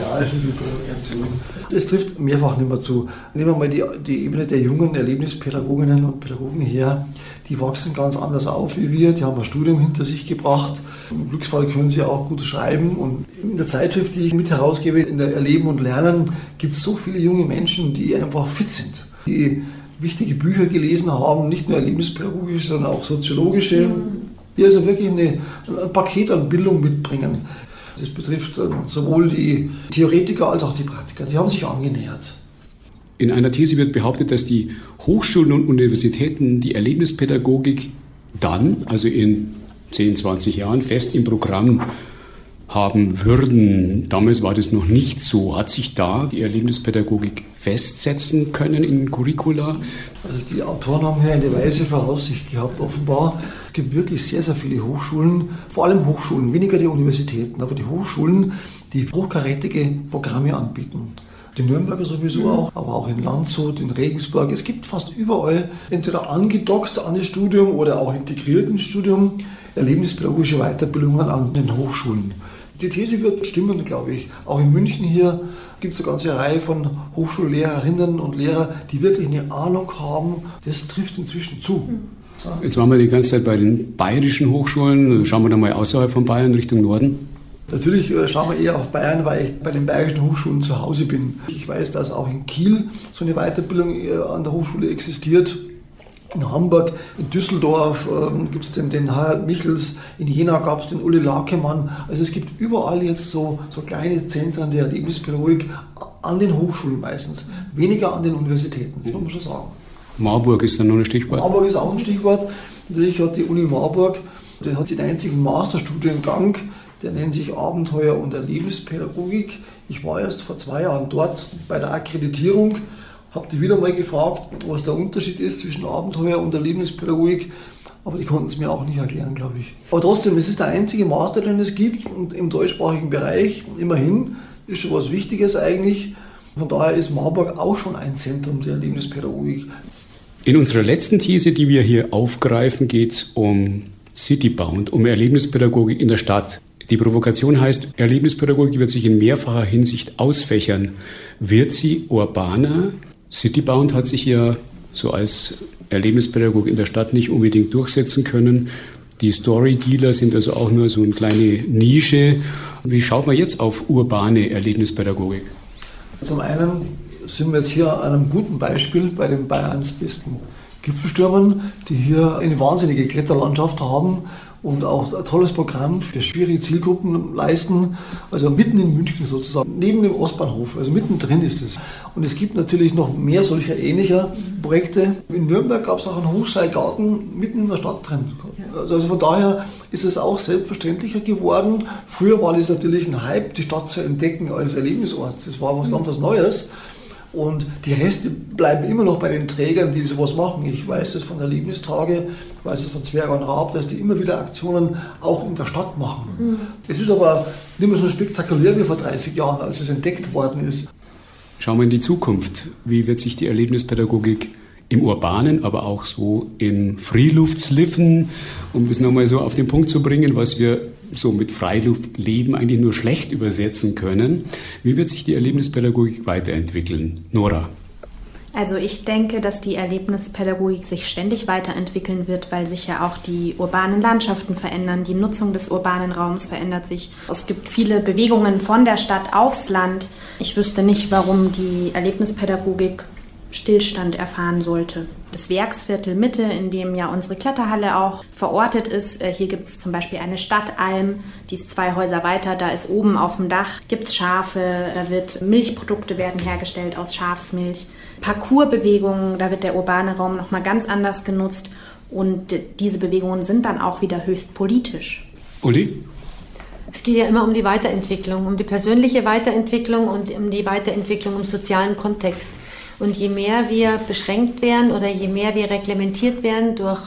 Ja, es ist eine Provokation. Das trifft mehrfach nicht mehr zu. Nehmen wir mal die, die Ebene der jungen Erlebnispädagoginnen und Pädagogen her. Die wachsen ganz anders auf wie wir. Die haben ein Studium hinter sich gebracht. Im Glücksfall können sie auch gut schreiben. Und in der Zeitschrift, die ich mit herausgebe, in der Erleben und Lernen, gibt es so viele junge Menschen, die einfach fit sind. Die wichtige Bücher gelesen haben, nicht nur erlebnispädagogische, sondern auch soziologische, die also wirklich eine, ein Paket an Bildung mitbringen. Das betrifft sowohl die Theoretiker als auch die Praktiker. Die haben sich angenähert. In einer These wird behauptet, dass die Hochschulen und Universitäten die Erlebnispädagogik dann, also in 10, 20 Jahren, fest im Programm haben würden. Damals war das noch nicht so. Hat sich da die Erlebnispädagogik festsetzen können in Curricula? Also die Autoren haben hier eine weise Voraussicht gehabt, offenbar. Es gibt wirklich sehr, sehr viele Hochschulen, vor allem Hochschulen, weniger die Universitäten, aber die Hochschulen, die hochkarätige Programme anbieten. Die Nürnberger sowieso auch, aber auch in Landshut, in Regensburg. Es gibt fast überall, entweder angedockt an das Studium oder auch integriert ins Studium, erlebnispädagogische Weiterbildungen an den Hochschulen. Die These wird stimmen, glaube ich. Auch in München hier gibt es eine ganze Reihe von Hochschullehrerinnen und Lehrern, die wirklich eine Ahnung haben. Das trifft inzwischen zu. Jetzt waren wir die ganze Zeit bei den bayerischen Hochschulen. Schauen wir da mal außerhalb von Bayern Richtung Norden. Natürlich äh, schauen wir eher auf Bayern, weil ich bei den bayerischen Hochschulen zu Hause bin. Ich weiß, dass auch in Kiel so eine Weiterbildung äh, an der Hochschule existiert. In Hamburg, in Düsseldorf ähm, gibt es den, den Harald Michels, in Jena gab es den Uli Lakemann. Also es gibt überall jetzt so, so kleine Zentren der Erlebnispädagogik an den Hochschulen meistens, weniger an den Universitäten, das muss man schon sagen. Marburg ist dann noch ein Stichwort. Marburg ist auch ein Stichwort. Natürlich hat die Uni Marburg, die hat den einzigen Masterstudiengang, der nennt sich Abenteuer- und Erlebnispädagogik. Ich war erst vor zwei Jahren dort bei der Akkreditierung habe die wieder mal gefragt, was der Unterschied ist zwischen Abenteuer und Erlebnispädagogik, aber die konnten es mir auch nicht erklären, glaube ich. Aber trotzdem, es ist der einzige Master, den es gibt und im deutschsprachigen Bereich, immerhin, ist schon was Wichtiges eigentlich. Von daher ist Marburg auch schon ein Zentrum der Erlebnispädagogik. In unserer letzten These, die wir hier aufgreifen, geht es um Citybound, um Erlebnispädagogik in der Stadt. Die Provokation heißt, Erlebnispädagogik wird sich in mehrfacher Hinsicht ausfächern. Wird sie urbaner, Citybound hat sich ja so als Erlebnispädagog in der Stadt nicht unbedingt durchsetzen können. Die Story-Dealer sind also auch nur so eine kleine Nische. Wie schaut man jetzt auf urbane Erlebnispädagogik? Zum einen sind wir jetzt hier an einem guten Beispiel bei den Bayerns besten Gipfelstürmern, die hier eine wahnsinnige Kletterlandschaft haben und auch ein tolles Programm für schwierige Zielgruppen leisten. Also mitten in München sozusagen, neben dem Ostbahnhof, also mittendrin ist es. Und es gibt natürlich noch mehr solcher ähnlicher Projekte. In Nürnberg gab es auch einen Hochseilgarten mitten in der Stadt drin. Also von daher ist es auch selbstverständlicher geworden. Früher war es natürlich ein Hype, die Stadt zu entdecken als Erlebnisort. Das war was ganz was Neues. Und die Reste bleiben immer noch bei den Trägern, die sowas machen. Ich weiß es von der Erlebnistage, ich weiß es von Zwerg und Raab, dass die immer wieder Aktionen auch in der Stadt machen. Mhm. Es ist aber nicht mehr so spektakulär wie vor 30 Jahren, als es entdeckt worden ist. Schauen wir in die Zukunft. Wie wird sich die Erlebnispädagogik im Urbanen, aber auch so im Freeluftsliffen, um das nochmal so auf den Punkt zu bringen, was wir so mit Freiluftleben eigentlich nur schlecht übersetzen können. Wie wird sich die Erlebnispädagogik weiterentwickeln? Nora. Also ich denke, dass die Erlebnispädagogik sich ständig weiterentwickeln wird, weil sich ja auch die urbanen Landschaften verändern, die Nutzung des urbanen Raums verändert sich. Es gibt viele Bewegungen von der Stadt aufs Land. Ich wüsste nicht, warum die Erlebnispädagogik Stillstand erfahren sollte. Das Werksviertel Mitte, in dem ja unsere Kletterhalle auch verortet ist, äh, hier gibt es zum Beispiel eine Stadtalm, die ist zwei Häuser weiter, da ist oben auf dem Dach, gibt es Schafe, da wird Milchprodukte werden hergestellt aus Schafsmilch, Parcoursbewegungen, da wird der urbane Raum nochmal ganz anders genutzt und diese Bewegungen sind dann auch wieder höchst politisch. Uli? Es geht ja immer um die Weiterentwicklung, um die persönliche Weiterentwicklung und um die Weiterentwicklung im sozialen Kontext. Und je mehr wir beschränkt werden oder je mehr wir reglementiert werden durch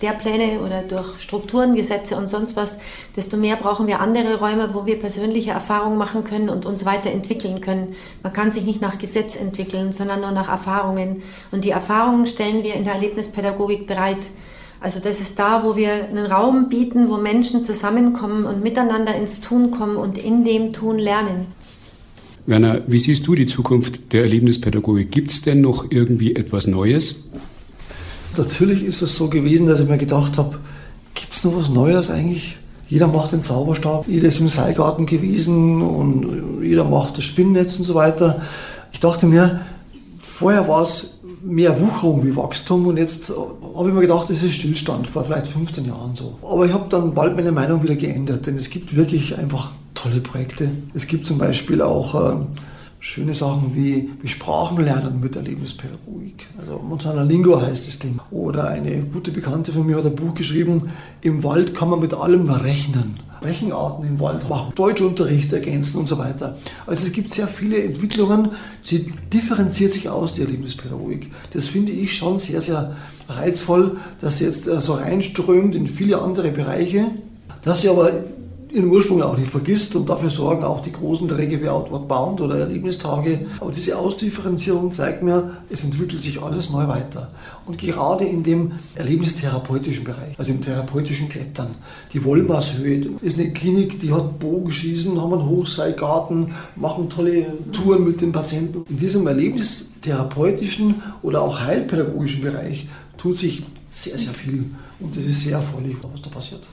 Lehrpläne oder durch Strukturen, Gesetze und sonst was, desto mehr brauchen wir andere Räume, wo wir persönliche Erfahrungen machen können und uns weiterentwickeln können. Man kann sich nicht nach Gesetz entwickeln, sondern nur nach Erfahrungen. Und die Erfahrungen stellen wir in der Erlebnispädagogik bereit. Also das ist da, wo wir einen Raum bieten, wo Menschen zusammenkommen und miteinander ins Tun kommen und in dem Tun lernen. Werner, wie siehst du die Zukunft der Erlebnispädagogik? Gibt es denn noch irgendwie etwas Neues? Natürlich ist es so gewesen, dass ich mir gedacht habe, gibt es noch was Neues eigentlich? Jeder macht den Zauberstab, jeder ist im Seilgarten gewesen und jeder macht das Spinnnetz und so weiter. Ich dachte mir, vorher war es mehr Wucherung wie Wachstum und jetzt habe ich mir gedacht, das ist Stillstand, vor vielleicht 15 Jahren so. Aber ich habe dann bald meine Meinung wieder geändert, denn es gibt wirklich einfach tolle Projekte. Es gibt zum Beispiel auch äh, schöne Sachen wie, wie Sprachenlernen mit Erlebnispädagogik. Also Montana Lingo heißt das Ding. Oder eine gute Bekannte von mir hat ein Buch geschrieben, im Wald kann man mit allem rechnen. Rechenarten im Wald machen, Deutschunterricht ergänzen und so weiter. Also es gibt sehr viele Entwicklungen, sie differenziert sich aus, die Erlebnispädagogik. Das finde ich schon sehr, sehr reizvoll, dass sie jetzt äh, so reinströmt in viele andere Bereiche, dass sie aber ihren Ursprung auch nicht vergisst und dafür sorgen auch die großen Träge wie Outward Bound oder Erlebnistage. Aber diese Ausdifferenzierung zeigt mir, es entwickelt sich alles neu weiter. Und gerade in dem erlebnistherapeutischen Bereich, also im therapeutischen Klettern, die Wollmarshöhe ist eine Klinik, die hat Bogenschießen, haben einen Hochseilgarten, machen tolle Touren mit den Patienten. In diesem erlebnistherapeutischen oder auch heilpädagogischen Bereich tut sich sehr, sehr viel. Und das ist sehr erfreulich, was da passiert.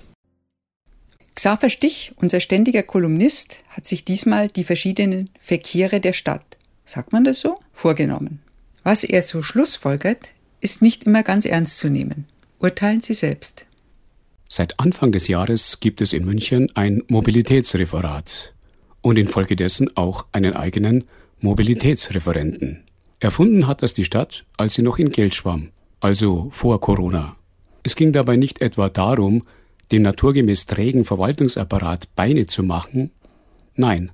Xaver Stich, unser ständiger Kolumnist, hat sich diesmal die verschiedenen Verkehre der Stadt, sagt man das so, vorgenommen. Was er so schlussfolgert, ist nicht immer ganz ernst zu nehmen. Urteilen Sie selbst. Seit Anfang des Jahres gibt es in München ein Mobilitätsreferat und infolgedessen auch einen eigenen Mobilitätsreferenten. Erfunden hat das die Stadt, als sie noch in Geld schwamm, also vor Corona. Es ging dabei nicht etwa darum, dem naturgemäß trägen Verwaltungsapparat Beine zu machen? Nein,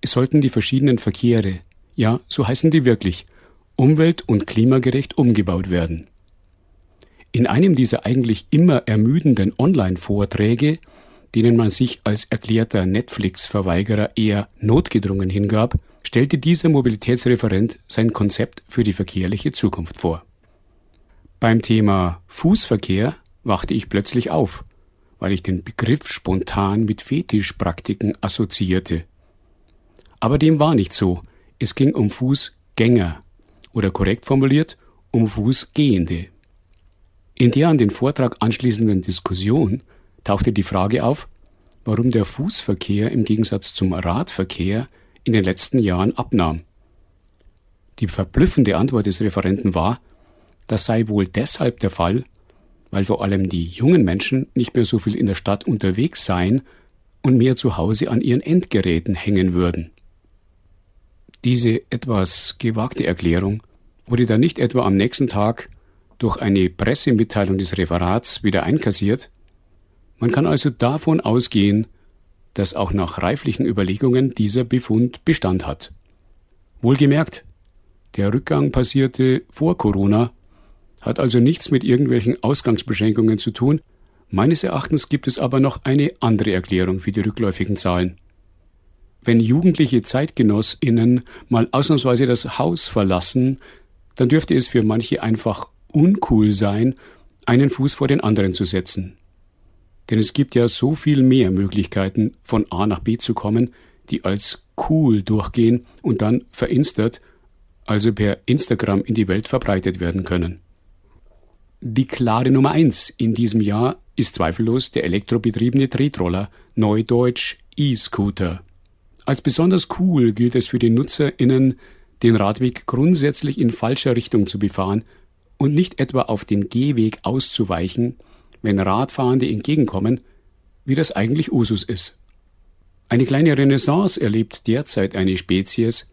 es sollten die verschiedenen Verkehre, ja, so heißen die wirklich, umwelt- und klimagerecht umgebaut werden. In einem dieser eigentlich immer ermüdenden Online-Vorträge, denen man sich als erklärter Netflix-Verweigerer eher notgedrungen hingab, stellte dieser Mobilitätsreferent sein Konzept für die verkehrliche Zukunft vor. Beim Thema Fußverkehr wachte ich plötzlich auf weil ich den Begriff spontan mit Fetischpraktiken assoziierte. Aber dem war nicht so. Es ging um Fußgänger oder korrekt formuliert um Fußgehende. In der an den Vortrag anschließenden Diskussion tauchte die Frage auf, warum der Fußverkehr im Gegensatz zum Radverkehr in den letzten Jahren abnahm. Die verblüffende Antwort des Referenten war, das sei wohl deshalb der Fall, weil vor allem die jungen Menschen nicht mehr so viel in der Stadt unterwegs seien und mehr zu Hause an ihren Endgeräten hängen würden. Diese etwas gewagte Erklärung wurde dann nicht etwa am nächsten Tag durch eine Pressemitteilung des Referats wieder einkassiert. Man kann also davon ausgehen, dass auch nach reiflichen Überlegungen dieser Befund Bestand hat. Wohlgemerkt, der Rückgang passierte vor Corona, hat also nichts mit irgendwelchen Ausgangsbeschränkungen zu tun. Meines Erachtens gibt es aber noch eine andere Erklärung für die rückläufigen Zahlen. Wenn jugendliche Zeitgenossinnen mal ausnahmsweise das Haus verlassen, dann dürfte es für manche einfach uncool sein, einen Fuß vor den anderen zu setzen. Denn es gibt ja so viel mehr Möglichkeiten, von A nach B zu kommen, die als cool durchgehen und dann verinstert, also per Instagram in die Welt verbreitet werden können. Die klare Nummer eins in diesem Jahr ist zweifellos der elektrobetriebene Tretroller, neudeutsch E-Scooter. Als besonders cool gilt es für die NutzerInnen, den Radweg grundsätzlich in falscher Richtung zu befahren und nicht etwa auf den Gehweg auszuweichen, wenn Radfahrende entgegenkommen, wie das eigentlich Usus ist. Eine kleine Renaissance erlebt derzeit eine Spezies,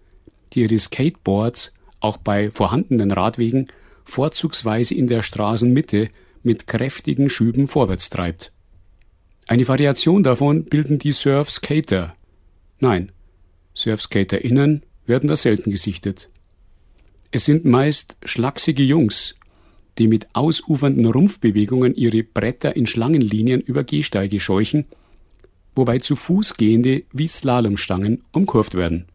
die ihre Skateboards auch bei vorhandenen Radwegen vorzugsweise in der Straßenmitte mit kräftigen Schüben vorwärts treibt. Eine Variation davon bilden die Surf-Skater. Nein, SurfskaterInnen werden da selten gesichtet. Es sind meist schlachsige Jungs, die mit ausufernden Rumpfbewegungen ihre Bretter in Schlangenlinien über Gehsteige scheuchen, wobei zu Fuß gehende wie Slalomstangen umkurvt werden.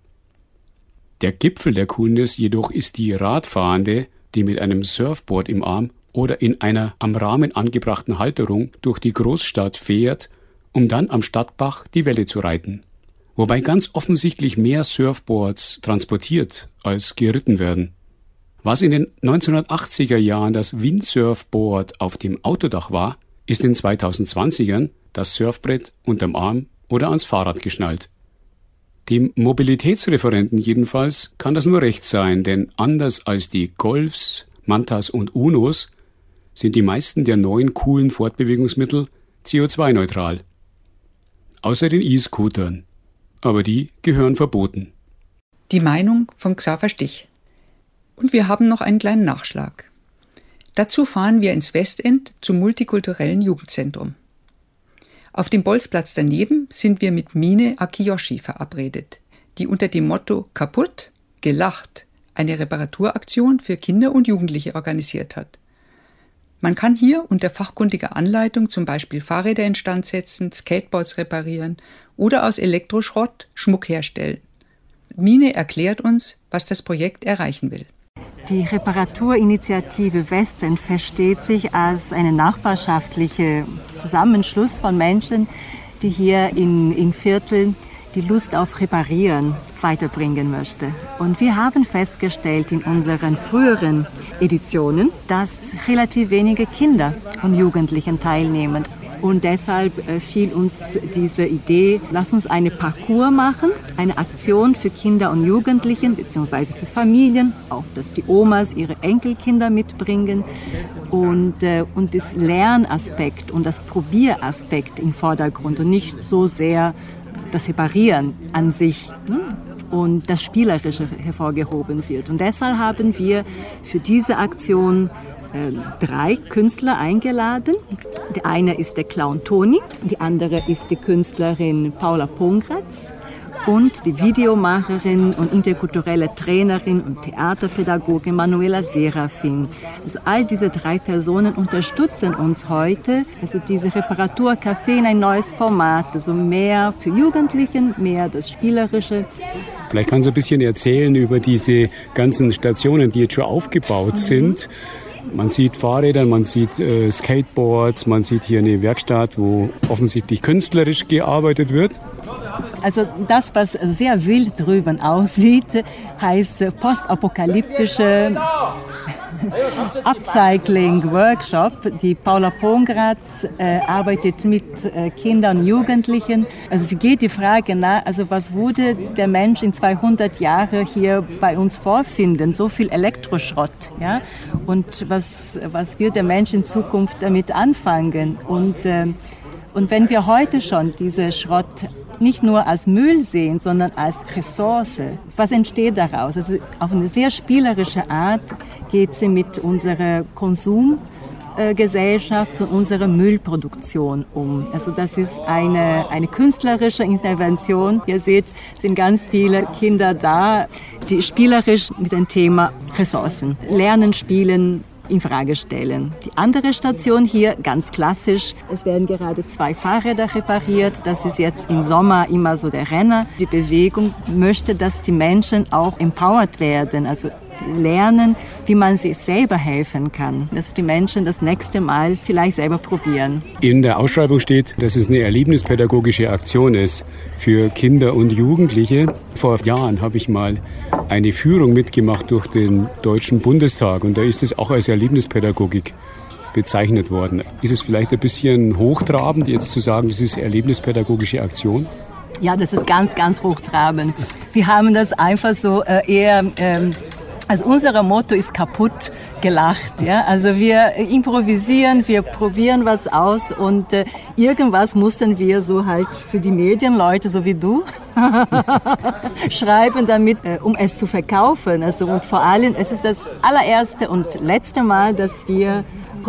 Der Gipfel der Coolness jedoch ist die Radfahrende, die mit einem Surfboard im Arm oder in einer am Rahmen angebrachten Halterung durch die Großstadt fährt, um dann am Stadtbach die Welle zu reiten. Wobei ganz offensichtlich mehr Surfboards transportiert als geritten werden. Was in den 1980er Jahren das Windsurfboard auf dem Autodach war, ist in 2020ern das Surfbrett unterm Arm oder ans Fahrrad geschnallt. Dem Mobilitätsreferenten jedenfalls kann das nur recht sein, denn anders als die Golfs, Mantas und Unos sind die meisten der neuen coolen Fortbewegungsmittel CO2-neutral. Außer den E-Scootern. Aber die gehören verboten. Die Meinung von Xaver Stich. Und wir haben noch einen kleinen Nachschlag. Dazu fahren wir ins Westend zum multikulturellen Jugendzentrum. Auf dem Bolzplatz daneben sind wir mit Mine Akiyoshi verabredet, die unter dem Motto Kaputt, gelacht eine Reparaturaktion für Kinder und Jugendliche organisiert hat. Man kann hier unter fachkundiger Anleitung zum Beispiel Fahrräder instand setzen, Skateboards reparieren oder aus Elektroschrott Schmuck herstellen. Mine erklärt uns, was das Projekt erreichen will. Die Reparaturinitiative Westen versteht sich als ein nachbarschaftlicher Zusammenschluss von Menschen, die hier in, in Vierteln die Lust auf Reparieren weiterbringen möchte. Und wir haben festgestellt in unseren früheren Editionen, dass relativ wenige Kinder und Jugendlichen teilnehmen. Und deshalb äh, fiel uns diese Idee, lass uns eine Parcours machen, eine Aktion für Kinder und Jugendlichen beziehungsweise für Familien, auch dass die Omas ihre Enkelkinder mitbringen und, äh, und das Lernaspekt und das Probieraspekt im Vordergrund und nicht so sehr das Reparieren an sich. Ne? und das Spielerische hervorgehoben wird. Und deshalb haben wir für diese Aktion drei Künstler eingeladen. Der eine ist der Clown Toni, die andere ist die Künstlerin Paula Pongratz und die Videomacherin und interkulturelle Trainerin und Theaterpädagogin Manuela Serafin. Also all diese drei Personen unterstützen uns heute, also diese Reparaturcafé in ein neues Format, also mehr für Jugendlichen, mehr das Spielerische. Vielleicht kannst du ein bisschen erzählen über diese ganzen Stationen, die jetzt schon aufgebaut mhm. sind. Man sieht Fahrräder, man sieht äh, Skateboards, man sieht hier eine Werkstatt, wo offensichtlich künstlerisch gearbeitet wird. Also das, was sehr wild drüben aussieht, heißt postapokalyptische Upcycling Workshop. Die Paula Pongratz äh, arbeitet mit äh, Kindern Jugendlichen. Also sie geht die Frage nach, also was würde der Mensch in 200 Jahren hier bei uns vorfinden? So viel Elektroschrott, ja? Und was, was wird der Mensch in Zukunft damit anfangen? Und, äh, und wenn wir heute schon diese Schrott nicht nur als Müll sehen, sondern als Ressource. Was entsteht daraus? Also auf eine sehr spielerische Art geht sie mit unserer Konsumgesellschaft und unserer Müllproduktion um. Also das ist eine, eine künstlerische Intervention. Ihr seht, sind ganz viele Kinder da, die spielerisch mit dem Thema Ressourcen lernen, spielen, in Frage stellen. Die andere Station hier, ganz klassisch, es werden gerade zwei Fahrräder repariert. Das ist jetzt im Sommer immer so der Renner. Die Bewegung möchte, dass die Menschen auch empowered werden, also lernen, wie man sich selber helfen kann. Dass die Menschen das nächste Mal vielleicht selber probieren. In der Ausschreibung steht, dass es eine erlebnispädagogische Aktion ist für Kinder und Jugendliche. Vor Jahren habe ich mal eine Führung mitgemacht durch den Deutschen Bundestag und da ist es auch als Erlebnispädagogik bezeichnet worden. Ist es vielleicht ein bisschen hochtrabend, jetzt zu sagen, das ist erlebnispädagogische Aktion? Ja, das ist ganz, ganz hochtrabend. Wir haben das einfach so äh, eher ähm, also unser Motto ist kaputt gelacht. Ja? Also wir improvisieren, wir probieren was aus und äh, irgendwas mussten wir so halt für die Medienleute, so wie du, schreiben damit, äh, um es zu verkaufen. Also und vor allem, es ist das allererste und letzte Mal, dass wir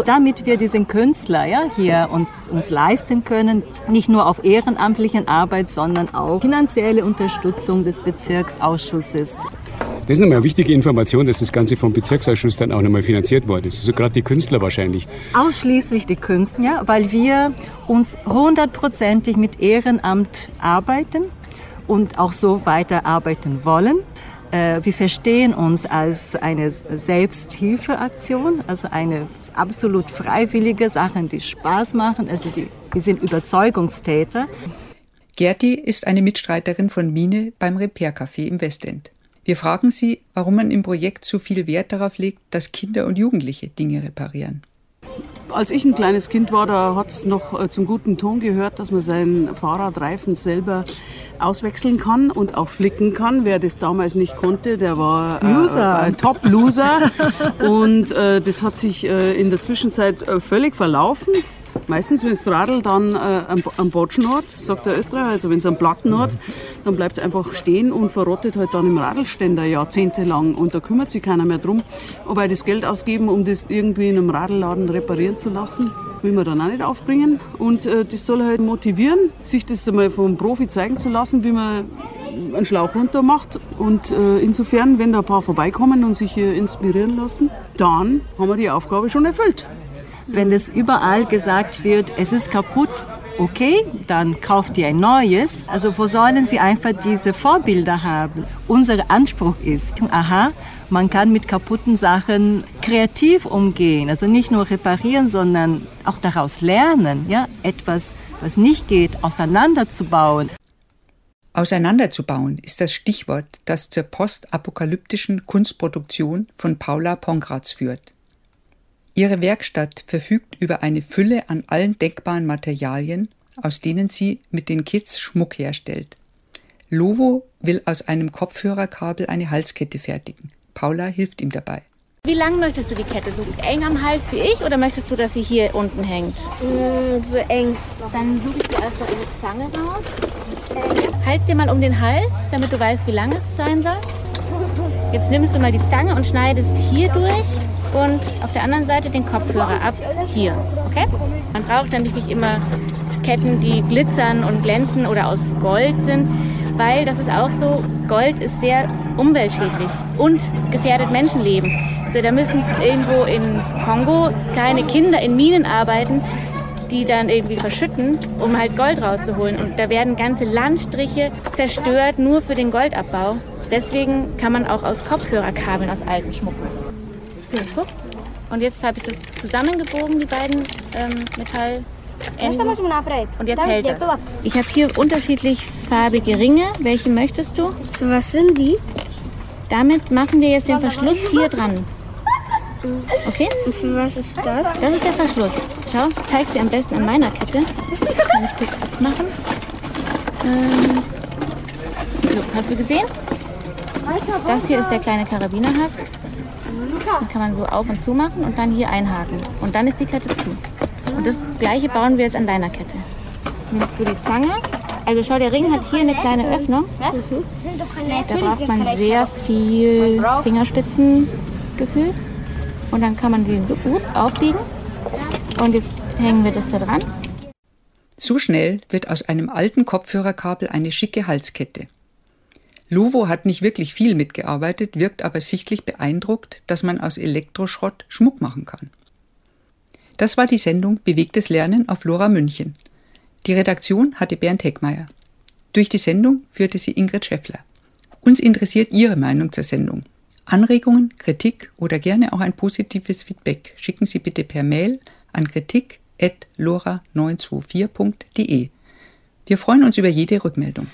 damit wir diesen Künstler ja, hier uns, uns leisten können, nicht nur auf ehrenamtlichen Arbeit, sondern auch finanzielle Unterstützung des Bezirksausschusses. Das ist nochmal eine wichtige Information, dass das Ganze vom Bezirksausschuss dann auch nochmal finanziert worden ist. Also gerade die Künstler wahrscheinlich. Ausschließlich die Künstler, ja, weil wir uns hundertprozentig mit Ehrenamt arbeiten und auch so weiterarbeiten wollen. Äh, wir verstehen uns als eine Selbsthilfeaktion, also eine absolut freiwillige Sache, die Spaß machen. Also die, wir sind Überzeugungstäter. Gerti ist eine Mitstreiterin von Mine beim Repair Café im Westend. Wir fragen sie, warum man im Projekt so viel Wert darauf legt, dass Kinder und Jugendliche Dinge reparieren. Als ich ein kleines Kind war, da hat es noch äh, zum guten Ton gehört, dass man seinen Fahrradreifen selber auswechseln kann und auch flicken kann. Wer das damals nicht konnte, der war äh, ein Top-Loser. und äh, das hat sich äh, in der Zwischenzeit äh, völlig verlaufen. Meistens, wenn es Radl dann äh, am, am Botschen hat, sagt der Österreicher, also wenn es am Platten hat, dann bleibt es einfach stehen und verrottet halt dann im Radlständer jahrzehntelang und da kümmert sich keiner mehr drum. Aber das Geld ausgeben, um das irgendwie in einem Radlladen reparieren zu lassen, will man dann auch nicht aufbringen. Und äh, das soll halt motivieren, sich das einmal vom Profi zeigen zu lassen, wie man einen Schlauch runter macht. Und äh, insofern, wenn da ein paar vorbeikommen und sich hier inspirieren lassen, dann haben wir die Aufgabe schon erfüllt. Wenn es überall gesagt wird, es ist kaputt, okay, dann kauft ihr ein neues. Also wo sollen sie einfach diese Vorbilder haben? Unser Anspruch ist, aha, man kann mit kaputten Sachen kreativ umgehen. Also nicht nur reparieren, sondern auch daraus lernen, ja, etwas, was nicht geht, auseinanderzubauen. Auseinanderzubauen ist das Stichwort, das zur postapokalyptischen Kunstproduktion von Paula Pongratz führt. Ihre Werkstatt verfügt über eine Fülle an allen denkbaren Materialien, aus denen sie mit den Kids Schmuck herstellt. Lovo will aus einem Kopfhörerkabel eine Halskette fertigen. Paula hilft ihm dabei. Wie lang möchtest du die Kette? So eng am Hals wie ich oder möchtest du, dass sie hier unten hängt? Mm, so eng. Dann suche ich dir erstmal eine Zange raus. Halt's dir mal um den Hals, damit du weißt, wie lang es sein soll. Jetzt nimmst du mal die Zange und schneidest hier durch und auf der anderen Seite den Kopfhörer ab. Hier, okay? Man braucht dann nicht immer Ketten, die glitzern und glänzen oder aus Gold sind, weil das ist auch so, Gold ist sehr umweltschädlich und gefährdet Menschenleben. Also da müssen irgendwo in Kongo kleine Kinder in Minen arbeiten, die dann irgendwie verschütten, um halt Gold rauszuholen. Und da werden ganze Landstriche zerstört, nur für den Goldabbau. Deswegen kann man auch aus Kopfhörerkabeln aus alten schmucken. So, guck. Und jetzt habe ich das zusammengebogen, die beiden ähm, Metall. Und jetzt hält das. Ich habe hier unterschiedlich farbige Ringe. Welche möchtest du? Was sind die? Damit machen wir jetzt den Verschluss hier dran. Okay? Und für was ist das? Das ist der Verschluss. Schau, ich zeig's dir am besten an meiner Kette. Kann ich kurz abmachen. Ähm, so, hast du gesehen? Das hier ist der kleine Karabinerhaken. Den kann man so auf und zu machen und dann hier einhaken. Und dann ist die Kette zu. Und das gleiche bauen wir jetzt an deiner Kette. Nimmst du die Zange. Also schau, der Ring hat hier eine kleine Öffnung. Da braucht man sehr viel Fingerspitzengefühl. Und dann kann man den so gut aufbiegen. Und jetzt hängen wir das da dran. So schnell wird aus einem alten Kopfhörerkabel eine schicke Halskette. Lovo hat nicht wirklich viel mitgearbeitet, wirkt aber sichtlich beeindruckt, dass man aus Elektroschrott Schmuck machen kann. Das war die Sendung Bewegtes Lernen auf Lora München. Die Redaktion hatte Bernd Heckmeier. Durch die Sendung führte sie Ingrid Scheffler. Uns interessiert Ihre Meinung zur Sendung. Anregungen, Kritik oder gerne auch ein positives Feedback schicken Sie bitte per Mail an kritik.lora924.de. Wir freuen uns über jede Rückmeldung.